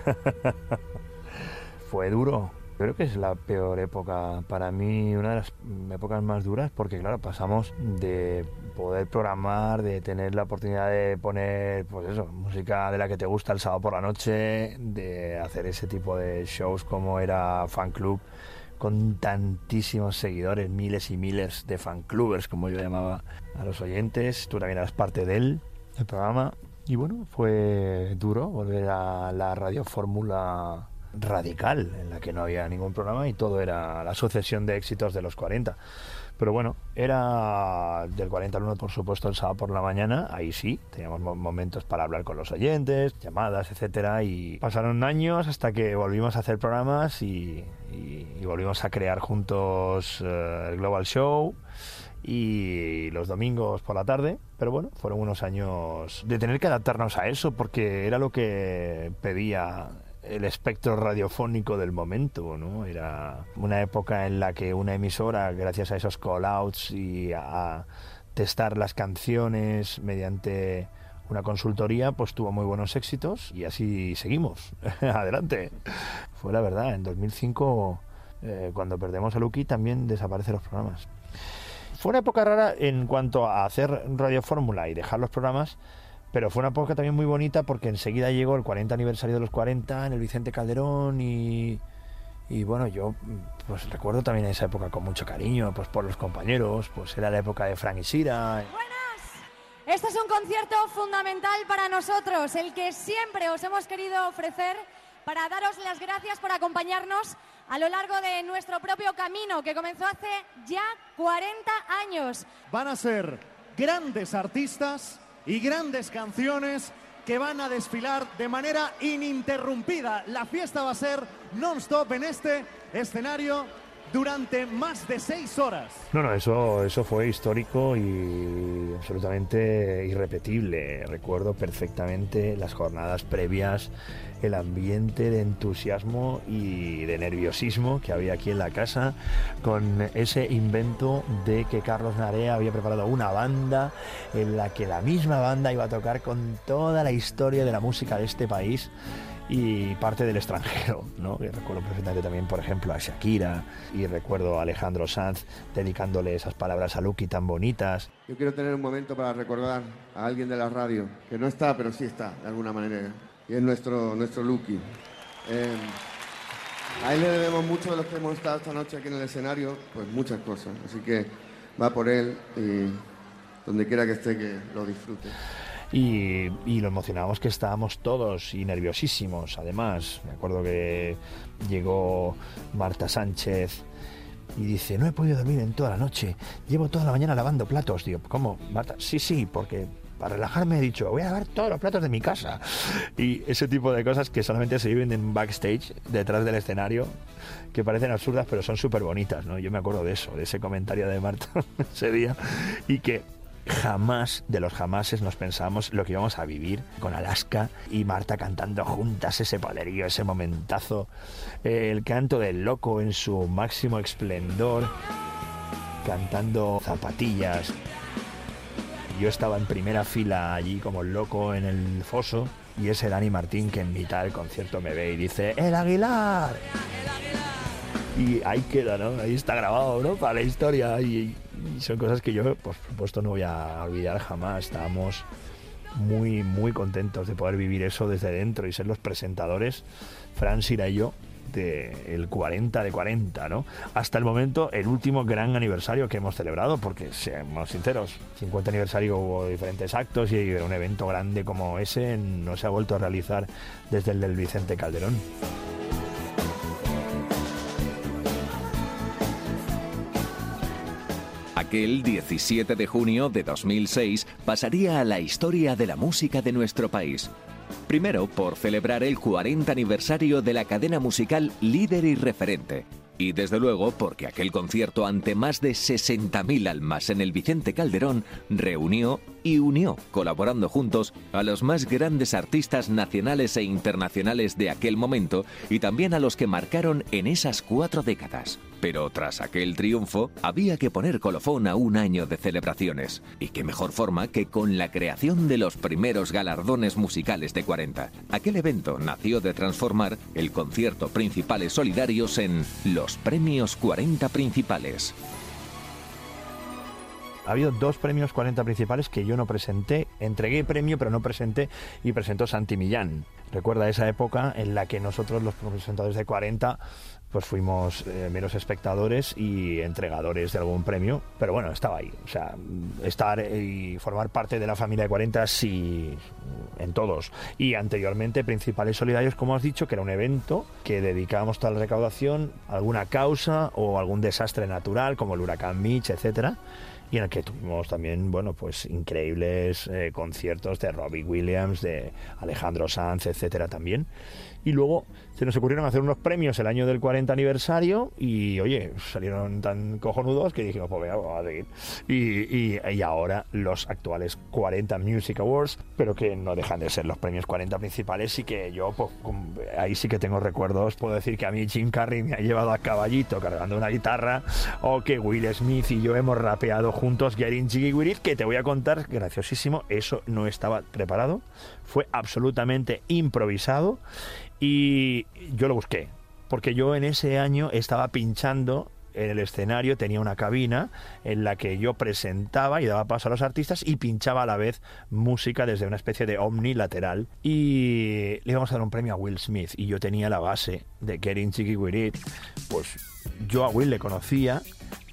[SPEAKER 3] [laughs] fue duro. Creo que es la peor época para mí, una de las épocas más duras, porque claro, pasamos de poder programar, de tener la oportunidad de poner, pues eso, música de la que te gusta el sábado por la noche, de hacer ese tipo de shows como era Fan Club, con tantísimos seguidores, miles y miles de fan clubers, como yo llamaba a los oyentes. Tú también eras parte del programa. Y bueno, fue duro volver a la radio fórmula radical, en la que no había ningún programa y todo era la sucesión de éxitos de los 40. Pero bueno, era del 40 al 1, por supuesto, el sábado por la mañana. Ahí sí, teníamos mo- momentos para hablar con los oyentes, llamadas, etcétera. Y pasaron años hasta que volvimos a hacer programas y volvimos a crear juntos eh, el Global Show y los domingos por la tarde. Pero bueno, fueron unos años de tener que adaptarnos a eso porque era lo que pedía el espectro radiofónico del momento, ¿no? Era una época en la que una emisora, gracias a esos call-outs y a testar las canciones mediante una consultoría, pues tuvo muy buenos éxitos y así seguimos. [laughs] Adelante. Fue la verdad, en 2005, eh, cuando perdemos a Lucky, también desaparecen los programas. Fue una época rara en cuanto a hacer Radio Fórmula y dejar los programas, pero fue una época también muy bonita porque enseguida llegó el 40 aniversario de los 40 en el Vicente Calderón y, y bueno, yo pues recuerdo también esa época con mucho cariño, pues por los compañeros, pues era la época de Frank y Sira.
[SPEAKER 26] Este es un concierto fundamental para nosotros, el que siempre os hemos querido ofrecer para daros las gracias por acompañarnos a lo largo de nuestro propio camino que comenzó hace ya 40 años.
[SPEAKER 24] Van a ser grandes artistas y grandes canciones que van a desfilar de manera ininterrumpida. La fiesta va a ser non-stop en este escenario durante más de seis horas.
[SPEAKER 3] No, no, eso, eso fue histórico y absolutamente irrepetible. Recuerdo perfectamente las jornadas previas, el ambiente de entusiasmo y de nerviosismo que había aquí en la casa, con ese invento de que Carlos Narea había preparado una banda en la que la misma banda iba a tocar con toda la historia de la música de este país y parte del extranjero, ¿no? Recuerdo perfectamente también, por ejemplo, a Shakira y recuerdo a Alejandro Sanz dedicándole esas palabras a Lucky tan bonitas.
[SPEAKER 27] Yo quiero tener un momento para recordar a alguien de la radio, que no está, pero sí está, de alguna manera, y es nuestro, nuestro Lucky. Eh, a él le debemos mucho de los que hemos estado esta noche aquí en el escenario, pues muchas cosas, así que va por él y donde quiera que esté, que lo disfrute.
[SPEAKER 3] Y, lo emocionados que estábamos todos y nerviosísimos, además. Me acuerdo que llegó Marta Sánchez y dice, no he podido dormir en toda la noche, llevo toda la mañana lavando platos. Digo, ¿cómo? Sí, sí, porque para relajarme he dicho, voy a lavar todos los platos de mi casa. Y ese tipo de cosas que solamente se viven en backstage, detrás del escenario, que parecen absurdas, pero son súper bonitas, ¿no? Yo me acuerdo de eso, de ese comentario de Marta [laughs] ese día, y que jamás de los jamases nos pensábamos lo que íbamos a vivir con Alaska y Marta cantando juntas ese poderío, ese momentazo, el canto del loco en su máximo esplendor, cantando zapatillas. Yo estaba en primera fila allí como loco en el foso y ese Dani Martín que en mitad del concierto me ve y dice ¡El Aguilar! Y ahí queda, ¿no? Ahí está grabado, ¿no? Para la historia. Y, y son cosas que yo, por supuesto, no voy a olvidar jamás. Estábamos muy, muy contentos de poder vivir eso desde dentro y ser los presentadores, Fran Sira y yo, el 40 de 40, ¿no? Hasta el momento, el último gran aniversario que hemos celebrado, porque seamos sinceros, 50 aniversario hubo diferentes actos y un evento grande como ese no se ha vuelto a realizar desde el del Vicente Calderón.
[SPEAKER 1] Aquel 17 de junio de 2006 pasaría a la historia de la música de nuestro país. Primero por celebrar el 40 aniversario de la cadena musical líder y referente. Y desde luego porque aquel concierto ante más de 60.000 almas en el Vicente Calderón reunió y unió, colaborando juntos, a los más grandes artistas nacionales e internacionales de aquel momento y también a los que marcaron en esas cuatro décadas. Pero tras aquel triunfo, había que poner colofón a un año de celebraciones. Y qué mejor forma que con la creación de los primeros galardones musicales de 40. Aquel evento nació de transformar el concierto Principales Solidarios en los Premios 40 Principales.
[SPEAKER 3] Ha habido dos premios 40 principales que yo no presenté. Entregué premio, pero no presenté y presentó Santi Millán. recuerda esa época en la que nosotros, los presentadores de 40, pues fuimos eh, meros espectadores y entregadores de algún premio, pero bueno, estaba ahí. O sea, estar y formar parte de la familia de 40 sí, en todos. Y anteriormente, Principales Solidarios, como has dicho, que era un evento que dedicábamos toda la recaudación a alguna causa o algún desastre natural, como el huracán Mitch, etcétera y en el que tuvimos también, bueno, pues increíbles eh, conciertos de Robbie Williams, de Alejandro Sanz, etcétera también. Y luego se nos ocurrieron hacer unos premios el año del 40 aniversario y, oye, salieron tan cojonudos que dijimos, pues vamos a seguir. Y, y, ahora los actuales 40 Music Awards, pero que no dejan de ser los premios 40 principales y que yo, pues, ahí sí que tengo recuerdos. Puedo decir que a mí Jim Carrey me ha llevado a caballito cargando una guitarra o que Will Smith y yo hemos rapeado juntos Getting Jiggy With It, que te voy a contar, graciosísimo, eso no estaba preparado, fue absolutamente improvisado y yo lo busqué, porque yo en ese año estaba pinchando en el escenario, tenía una cabina en la que yo presentaba y daba paso a los artistas y pinchaba a la vez música desde una especie de omnilateral y le íbamos a dar un premio a Will Smith y yo tenía la base de Getting Jiggy With It, pues yo a Will le conocía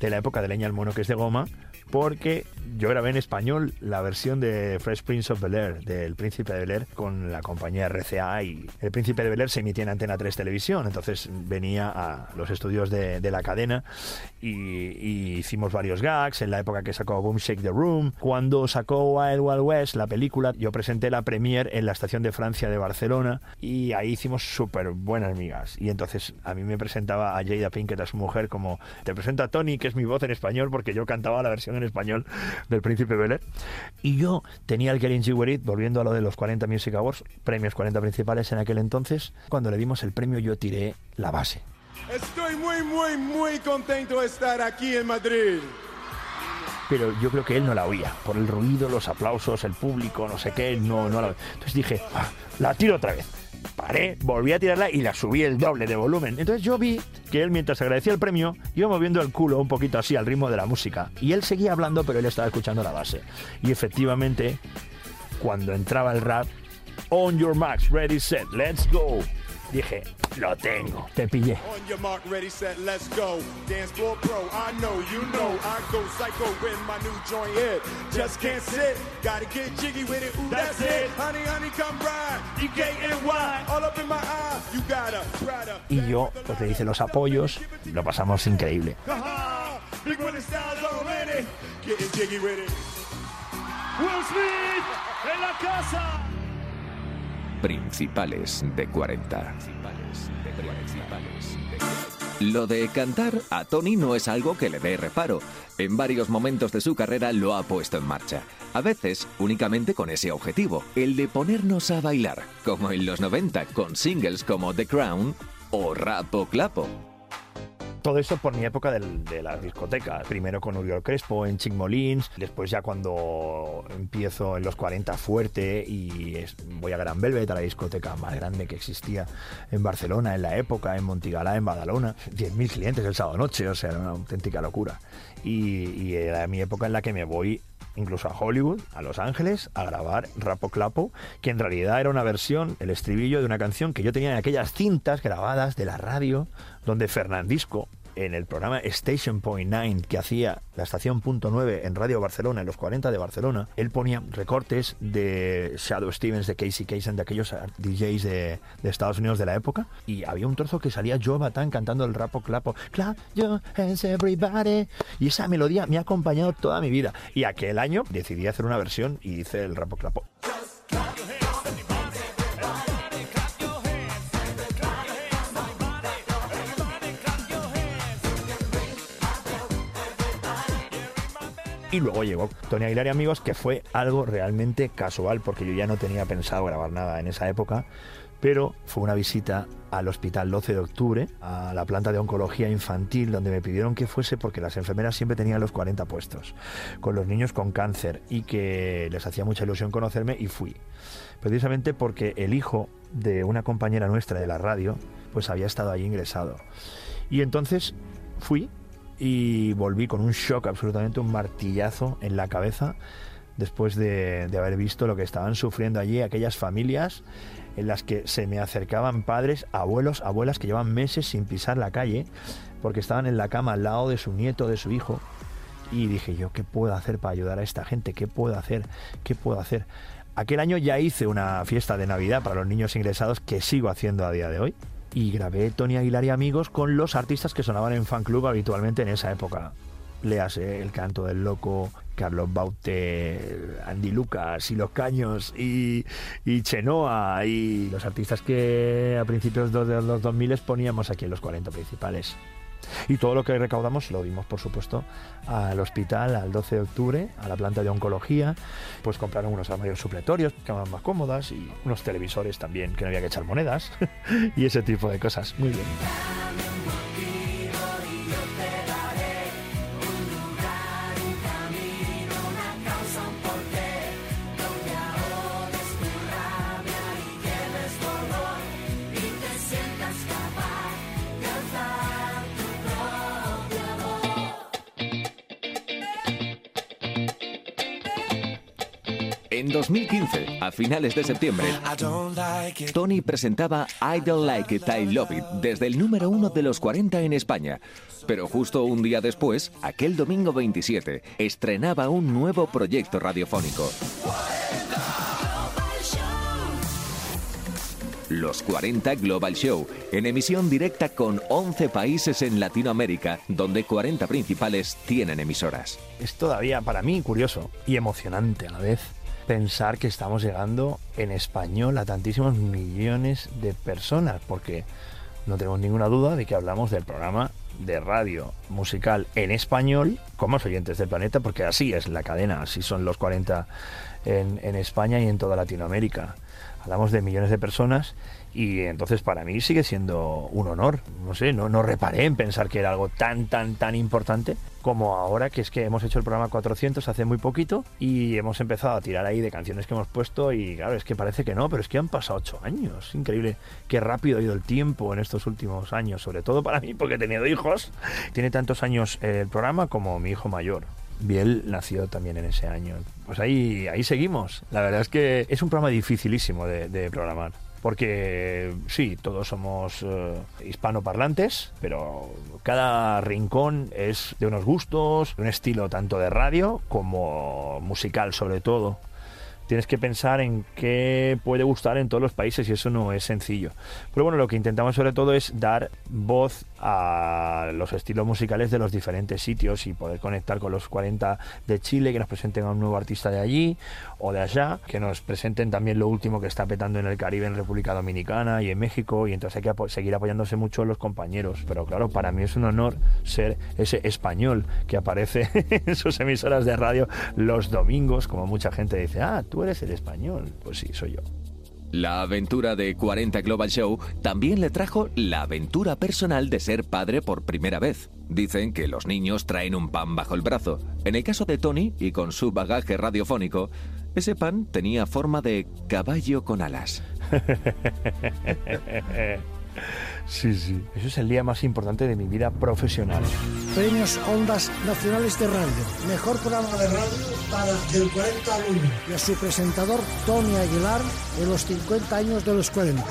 [SPEAKER 3] de la época de Leña al Mono que es de goma porque yo grabé en español la versión de Fresh Prince of Bel Air, del Príncipe de Bel Air, con la compañía RCA y el Príncipe de Bel Air se emitía en Antena 3 Televisión, entonces venía a los estudios de, la cadena y, hicimos varios gags en la época que sacó Boom Shake the Room. Cuando sacó Wild Wild West, la película, yo presenté la premiere en la estación de Francia de Barcelona y ahí hicimos súper buenas migas. Y entonces a mí me presentaba a Jada Pinkett, a su mujer, como te presento a Tony, que es mi voz en español, porque yo cantaba la versión en español del Príncipe Bel Air. Y yo tenía el Getting Jiggy With It, volviendo a lo de los 40 Music Awards, premios 40 principales en aquel entonces. Cuando le dimos el premio yo tiré la base.
[SPEAKER 13] Estoy muy, muy, muy contento de estar aquí en Madrid.
[SPEAKER 3] pero yo creo que él no la oía. Por el ruido, los aplausos, el público, no sé qué, no, no la Entonces dije, "Ah, la tiro otra vez. Paré, volví a tirarla y la subí el doble de volumen. Entonces yo vi que él, mientras agradecía el premio, iba moviendo el culo un poquito así al ritmo de la música. Y él seguía hablando, pero él estaba escuchando la base. Y efectivamente, cuando entraba el rap, On your marks, ready, set, let's go. Dije, lo tengo, te pillé.
[SPEAKER 13] On your mark, ready, set, let's go. Dance floor pro, I know, you know. I go psycho when my new joint hit. Just can't sit, gotta get jiggy with it. Ooh, that's, it. Honey, honey, come ride. D-K-N-Y, all up in my eye. You gotta, Prada.
[SPEAKER 3] Y yo, pues le hice los apoyos, lo pasamos increíble.
[SPEAKER 13] Will Smith en la casa.
[SPEAKER 1] Principales de 40. Lo de cantar a Tony no es algo que le dé reparo. En varios momentos de su carrera lo ha puesto en marcha. A veces únicamente con ese objetivo, el de ponernos a bailar, como en los 90 con singles como The Crown o Rapo Clapo.
[SPEAKER 3] Todo eso por mi época de las discotecas. Primero con Uriol Crespo en Chic Molins, después ya cuando empiezo en los 40 fuerte y voy a Gran Velvet, a la discoteca más grande que existía en Barcelona en la época, en Montigalá, en Badalona. 10.000 clientes el sábado noche, o sea, era una auténtica locura. Y, y era mi época en la que me voy incluso a Hollywood, a Los Ángeles, a grabar Rapo Clapo, que en realidad era una versión, el estribillo de una canción que yo tenía en aquellas cintas grabadas de la radio, donde Fernandisco, en el programa Station Point 9 que hacía la estación punto 9 en Radio Barcelona, en los 40 de Barcelona, él ponía recortes de Shadow Stevens, de Casey Kasem, de aquellos DJs de, de Estados Unidos de la época, y había un trozo que salía Joe Batán cantando el rapo clapo, clap your hands everybody, y esa melodía me ha acompañado toda mi vida. Y aquel año decidí hacer una versión y hice el rapo clapo. Y luego llegó Tony Aguilar y amigos, que fue algo realmente casual, porque yo ya no tenía pensado grabar nada en esa época, pero fue una visita al hospital 12 de octubre, a la planta de oncología infantil, donde me pidieron que fuese porque las enfermeras siempre tenían los 40 puestos, con los niños con cáncer, y que les hacía mucha ilusión conocerme, y fui. Precisamente porque el hijo de una compañera nuestra de la radio, pues había estado allí ingresado. Y entonces fui y volví con un shock absolutamente, un martillazo en la cabeza después de, haber visto lo que estaban sufriendo allí aquellas familias en las que se me acercaban padres, abuelos, abuelas que llevan meses sin pisar la calle porque estaban en la cama al lado de su nieto, de su hijo. Y dije yo, ¿qué puedo hacer para ayudar a esta gente? ¿Qué puedo hacer? ¿Qué puedo hacer? Aquel año ya hice una fiesta de Navidad para los niños ingresados que sigo haciendo a día de hoy. Y grabé Tony Aguilar y amigos con los artistas que sonaban en fan club habitualmente en esa época. Léase El Canto del Loco, Carlos Baute, Andy Lucas y Los Caños y, Chenoa y los artistas que a principios de los 2000 poníamos aquí en los 40 principales. Y todo lo que recaudamos lo dimos, por supuesto, al hospital al 12 de octubre, a la planta de oncología. Pues compraron unos armarios supletorios, camas más cómodas y unos televisores también, que no había que echar monedas [laughs] y ese tipo de cosas. Muy bien.
[SPEAKER 1] En 2015, a finales de septiembre, Tony presentaba I Don't Like It, I Love It desde el número uno de los 40 en España. Pero justo un día después, aquel domingo 27, estrenaba un nuevo proyecto radiofónico. Los 40 Global Show, en emisión directa con 11 países en Latinoamérica, donde 40 principales tienen emisoras.
[SPEAKER 3] Es todavía para mí curioso y emocionante a la vez pensar que estamos llegando en español a tantísimos millones de personas, porque no tenemos ninguna duda de que hablamos del programa de radio musical en español con más oyentes del planeta, porque así es la cadena, así son los 40 en, en España y en toda Latinoamérica. Hablamos de millones de personas y entonces para mí sigue siendo un honor. No sé, no, no reparé en pensar que era algo tan, tan, tan importante como ahora, que es que hemos hecho el programa 400 hace muy poquito y hemos empezado a tirar ahí de canciones que hemos puesto y claro, es que parece que no, pero es que han pasado ocho años. Increíble qué rápido ha ido el tiempo en estos últimos años, sobre todo para mí porque he tenido hijos. Tiene tantos años el programa como mi hijo mayor. Biel nació también en ese año. Pues ahí, ahí seguimos. La verdad es que es un programa dificilísimo de, de programar porque sí, todos somos eh, hispanoparlantes, pero cada rincón es de unos gustos, de un estilo tanto de radio como musical sobre todo. Tienes que pensar en qué puede gustar en todos los países y eso no es sencillo. Pero bueno, lo que intentamos sobre todo es dar voz a los estilos musicales de los diferentes sitios y poder conectar con los 40 de Chile, que nos presenten a un nuevo artista de allí o de allá, que nos presenten también lo último que está petando en el Caribe, en República Dominicana y en México, y entonces hay que seguir apoyándose mucho los compañeros. Pero claro, para mí es un honor ser ese español que aparece [laughs] en sus emisoras de radio los domingos, como mucha gente dice, ah, tú eres el español. Pues sí, soy yo.
[SPEAKER 1] La aventura de 40 Global Show también le trajo la aventura personal de ser padre por primera vez. Dicen que los niños traen un pan bajo el brazo. En el caso de Tony, y con su bagaje radiofónico, ese pan tenía forma de caballo con alas. [laughs]
[SPEAKER 3] Sí, sí. Eso es el día más importante de mi vida profesional.
[SPEAKER 28] Premios Ondas Nacionales de Radio. Mejor programa de radio para del 40 al 1. Y a su presentador, Tony Aguilar, de los 50 años de los 40.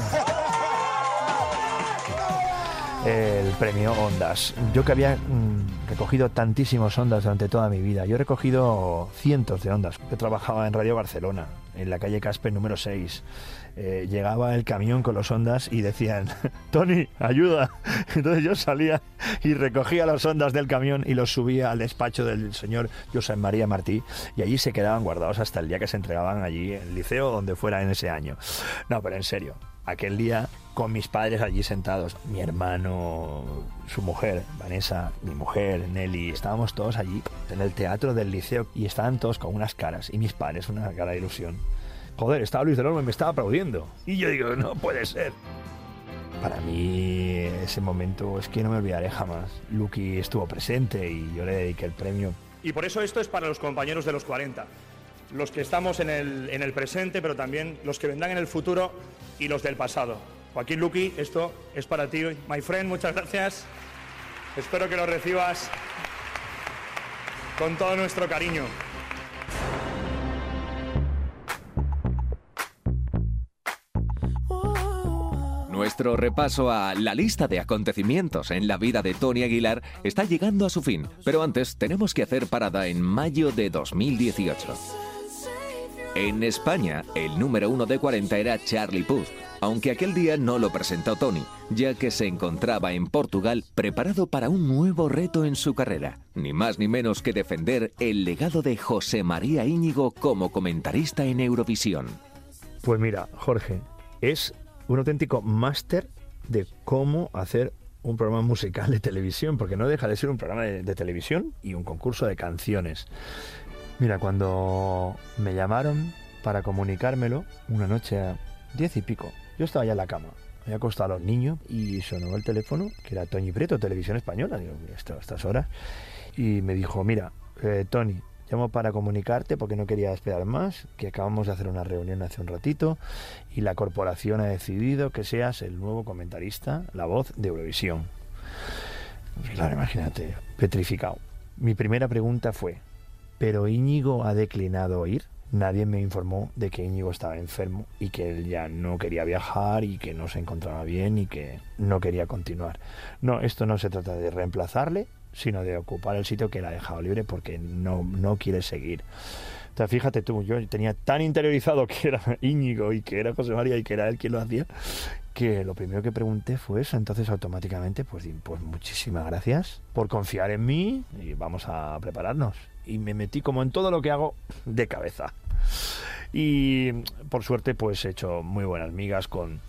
[SPEAKER 3] El premio Ondas. Yo que había mm, recogido tantísimos ondas durante toda mi vida. Yo he recogido cientos de ondas. Yo trabajaba en Radio Barcelona, en la calle Caspe número 6. Eh, llegaba el camión con los ondas y decían, [laughs] Tony, ayuda. [laughs] Entonces yo salía y recogía las ondas del camión y los subía al despacho del señor José María Martí y allí se quedaban guardados hasta el día que se entregaban allí en el liceo donde fuera en ese año. No, pero en serio, aquel día con mis padres allí sentados, mi hermano, su mujer, Vanessa, mi mujer, Nelly, estábamos todos allí en el teatro del liceo y estaban todos con unas caras y mis padres una cara de ilusión. Joder, estaba Luis del Olmo y me estaba aplaudiendo. Y yo digo, no puede ser. Para mí ese momento es que no me olvidaré jamás. Lucky estuvo presente y yo le dediqué el premio.
[SPEAKER 29] Y por eso esto es para los compañeros de los 40. Los que estamos en el, en el presente, pero también los que vendrán en el futuro y los del pasado. Joaquín Luqui, esto es para ti, my friend, muchas gracias. Espero que lo recibas con todo nuestro cariño.
[SPEAKER 1] Nuestro repaso a la lista de acontecimientos en la vida de Tony Aguilar está llegando a su fin, pero antes tenemos que hacer parada en mayo de 2018. En España, el número uno de 40 era Charlie Puth, aunque aquel día no lo presentó Tony, ya que se encontraba en Portugal preparado para un nuevo reto en su carrera, ni más ni menos que defender el legado de José María Íñigo como comentarista en Eurovisión.
[SPEAKER 3] Pues mira, Jorge, es un auténtico máster de cómo hacer un programa musical de televisión, porque no deja de ser un programa de, televisión y un concurso de canciones. Mira, cuando me llamaron para comunicármelo, una noche a diez y pico, yo estaba ya en la cama, me había acostado a los niños y sonó el teléfono, que era Tony Prieto, Televisión Española, digo, a estas horas, y me dijo, mira, eh, Tony, llamo para comunicarte porque no quería esperar más, que acabamos de hacer una reunión hace un ratito y la corporación ha decidido que seas el nuevo comentarista, la voz de Eurovisión. Pues claro, imagínate, petrificado. Mi primera pregunta fue, ¿pero Íñigo ha declinado ir? Nadie me informó de que Íñigo estaba enfermo y que él ya no quería viajar y que no se encontraba bien y que no quería continuar. No, esto no se trata de reemplazarle, sino de ocupar el sitio que él ha dejado libre porque no, no quiere seguir. Entonces, fíjate tú, yo tenía tan interiorizado que era Íñigo y que era José María y que era él quien lo hacía, que lo primero que pregunté fue eso. Entonces, automáticamente, pues, pues muchísimas gracias por confiar en mí y vamos a prepararnos. Y me metí como en todo lo que hago de cabeza. Y por suerte, pues he hecho muy buenas migas con,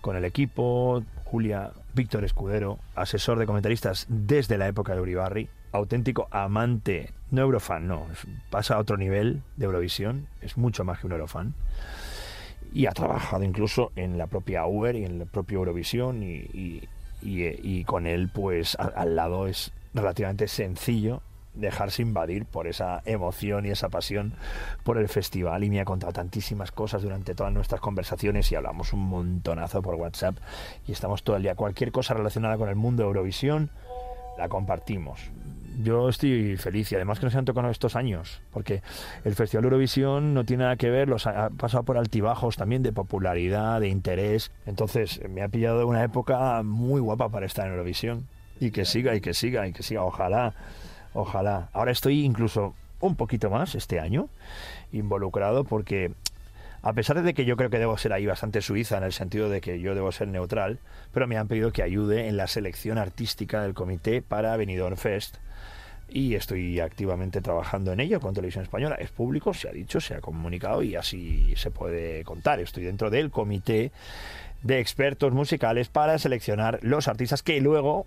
[SPEAKER 3] con el equipo, Julia, Víctor Escudero, asesor de comentaristas desde la época de Uribarri, auténtico amante, no Eurofan, no, pasa a otro nivel de Eurovisión, es mucho más que un Eurofan. Y ha trabajado incluso en la propia Uber y en el propio Eurovisión y, eh, y con él pues a- al lado es relativamente sencillo dejarse invadir por esa emoción y esa pasión por el festival y me ha contado tantísimas cosas durante todas nuestras conversaciones y hablamos un montonazo por WhatsApp y estamos todo el día cualquier cosa relacionada con el mundo de Eurovisión la compartimos. Yo estoy feliz y además que nos han tocado estos años, porque el Festival Eurovisión no tiene nada que ver, los ha ha pasado por altibajos también de popularidad, de interés. Entonces me ha pillado una época muy guapa para estar en Eurovisión. Y que siga, y que siga, y que siga, ojalá, ojalá. Ahora estoy incluso un poquito más este año involucrado porque a pesar de que yo creo que debo ser ahí bastante suiza en el sentido de que yo debo ser neutral, pero me han pedido que ayude en la selección artística del comité para Benidorm Fest y estoy activamente trabajando en ello con Televisión Española. Es público, se ha dicho, se ha comunicado y así se puede contar. Estoy dentro del comité de expertos musicales para seleccionar los artistas que luego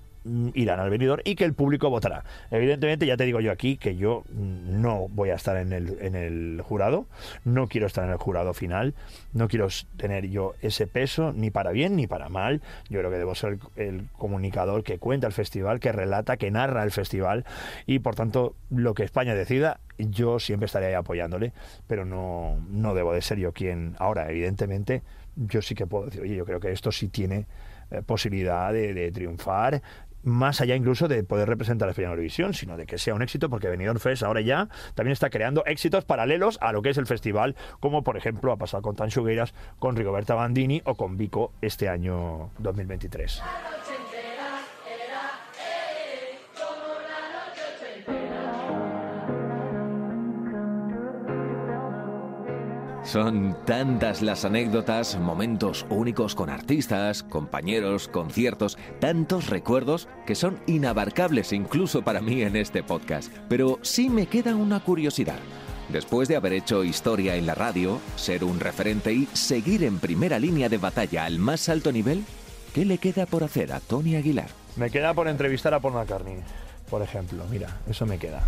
[SPEAKER 3] irán al venidor y que el público votará. Evidentemente, ya te digo yo aquí que yo mm, no voy a estar en el, en el jurado, no quiero estar en el jurado final, no quiero tener yo ese peso ni para bien ni para mal. Yo creo que debo ser el, comunicador que cuenta el festival, que relata, que narra el festival y por tanto lo que España decida, yo siempre estaré ahí apoyándole, pero no, no debo de ser yo quien ahora, evidentemente, yo sí que puedo decir, oye, yo creo que esto sí tiene eh, posibilidad de triunfar, más allá incluso de poder representar a España en Eurovisión, sino de que sea un éxito, porque Benidorm Fest ahora ya también está creando éxitos paralelos a lo que es el festival, como por ejemplo ha pasado con Tanchugueiras, con Rigoberta Bandini o con Vico este año 2023.
[SPEAKER 1] Son tantas las anécdotas, momentos únicos con artistas, compañeros, conciertos, tantos recuerdos que son inabarcables incluso para mí en este podcast. Pero sí me queda una curiosidad. Después de haber hecho historia en la radio, ser un referente y seguir en primera línea de batalla al más alto nivel, ¿qué le queda por hacer a Tony Aguilar?
[SPEAKER 3] Me queda por entrevistar a Paul McCartney, por ejemplo. Mira, eso me queda.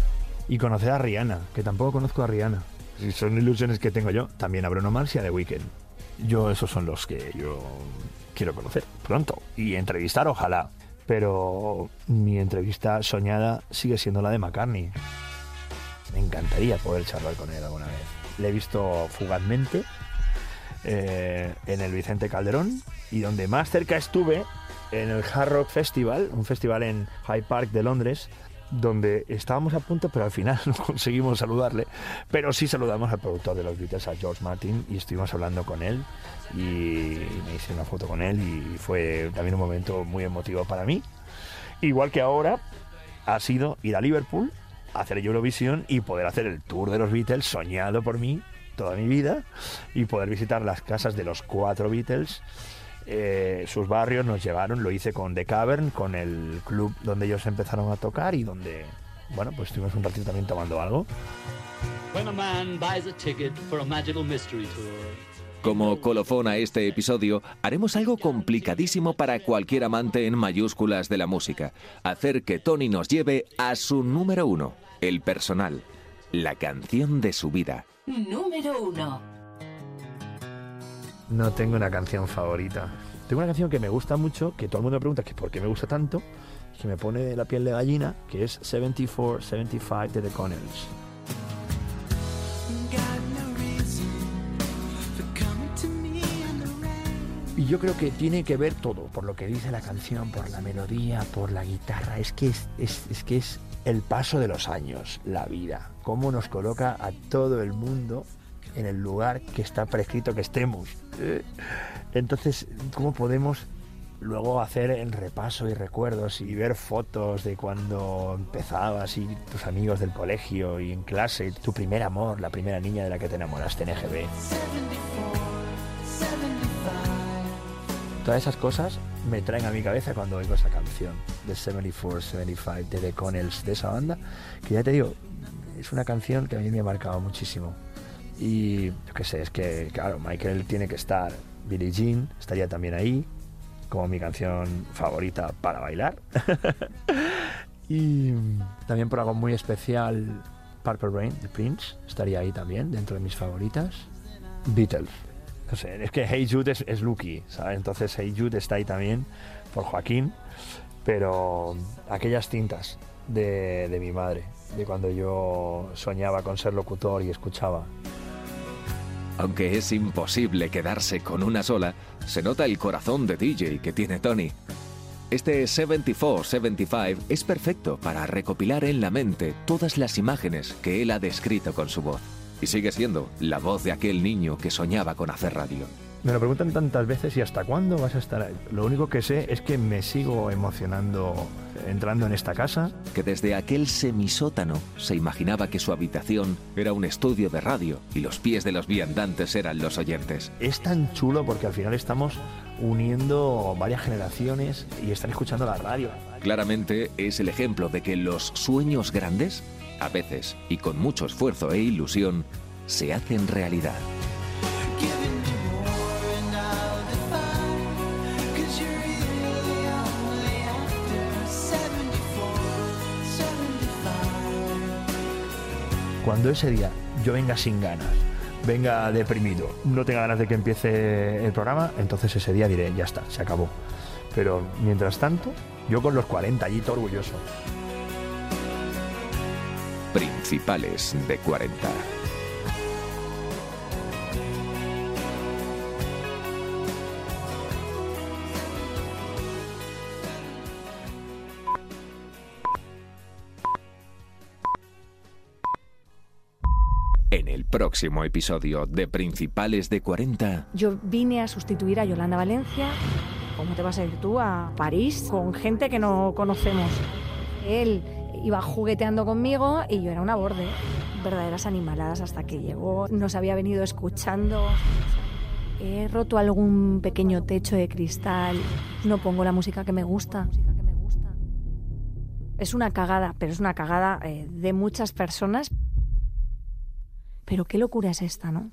[SPEAKER 3] Y conocer a Rihanna, que tampoco conozco a Rihanna. Si son ilusiones que tengo yo, también a Bruno Mars y a The Weeknd. Yo, esos son los que yo quiero conocer pronto. Y entrevistar, ojalá. Pero mi entrevista soñada sigue siendo la de McCartney. Me encantaría poder charlar con él alguna vez. Le he visto fugazmente eh, en el Vicente Calderón y donde más cerca estuve en el Hard Rock Festival, un festival en Hyde Park de Londres, donde estábamos a punto, pero al final [laughs] no conseguimos saludarle, pero sí saludamos al productor de los Beatles, a George Martin, y estuvimos hablando con él y me hice una foto con él y fue también un momento muy emotivo para mí. Igual que ahora ha sido ir a Liverpool, hacer Eurovisión y poder hacer el tour de los Beatles, soñado por mí toda mi vida, y poder visitar las casas de los cuatro Beatles. Eh, sus barrios nos llevaron, lo hice con The Cavern, con el club donde ellos empezaron a tocar y donde, bueno, pues estuvimos un ratito también tomando algo.
[SPEAKER 30] When a man buys a ticket for a magical mystery tour.
[SPEAKER 1] Como colofón a este episodio, haremos algo complicadísimo para cualquier amante en mayúsculas de la música. Hacer que Tony nos lleve a su número uno, el personal, la canción de su vida.
[SPEAKER 31] Número uno.
[SPEAKER 3] No tengo una canción favorita. Tengo una canción que me gusta mucho, que todo el mundo me pregunta que por qué me gusta tanto, que me pone la piel de gallina, que es 74-75 de The Connells. Y yo creo que tiene que ver todo, por lo que dice la canción, por la melodía, por la guitarra. Es que es, es- es que es el paso de los años, la vida, cómo nos coloca a todo el mundo en el lugar que está prescrito que estemos. Entonces, ¿cómo podemos luego hacer el repaso y recuerdos y ver fotos de cuando empezabas y tus amigos del colegio y en clase, tu primer amor, la primera niña de la que te enamoraste en EGB? Todas esas cosas me traen a mi cabeza cuando oigo esa canción de 74-75 de The Connells, de esa banda, que ya te digo, es una canción que a mí me ha marcado muchísimo. Y yo qué sé, es que, claro, Michael tiene que estar, Billie Jean estaría también ahí, como mi canción favorita para bailar. [laughs] y también por algo muy especial, Purple Rain de Prince estaría ahí también, dentro de mis favoritas. Beatles. No sé, es que Hey Jude es, es Lucky, ¿sabes? Entonces Hey Jude está ahí también por Joaquín, pero aquellas cintas de, de mi madre, de cuando yo soñaba con ser locutor y escuchaba.
[SPEAKER 1] Aunque es imposible quedarse con una sola, se nota el corazón de DJ que tiene Tony. Este 74-75 es perfecto para recopilar en la mente todas las imágenes que él ha descrito con su voz. Y sigue siendo la voz de aquel niño que soñaba con hacer radio.
[SPEAKER 3] Me lo preguntan tantas veces y hasta cuándo vas a estar ahí. Lo único que sé es que me sigo emocionando entrando en esta casa.
[SPEAKER 1] Que desde aquel semisótano se imaginaba que su habitación era un estudio de radio y los pies de los viandantes eran los oyentes.
[SPEAKER 3] Es tan chulo porque al final estamos uniendo varias generaciones y están escuchando la radio.
[SPEAKER 1] Claramente es el ejemplo de que los sueños grandes, a veces y con mucho esfuerzo e ilusión, se hacen realidad.
[SPEAKER 3] Cuando ese día yo venga sin ganas, venga deprimido, no tenga ganas de que empiece el programa, entonces ese día diré, ya está, se acabó. Pero mientras tanto, yo con los 40 allí orgulloso.
[SPEAKER 1] Principales de 40. En el próximo episodio de Principales de 40,
[SPEAKER 16] Yo vine a sustituir a Yolanda Valencia. ¿Cómo te vas a ir tú a París con gente que no conocemos? Él iba jugueteando conmigo y yo era una borde. Verdaderas animaladas hasta que llegó. Nos había venido escuchando. He roto algún pequeño techo de cristal. No pongo la música que me gusta. Es una cagada, pero es una cagada eh, de muchas personas. Pero qué locura es esta, ¿no?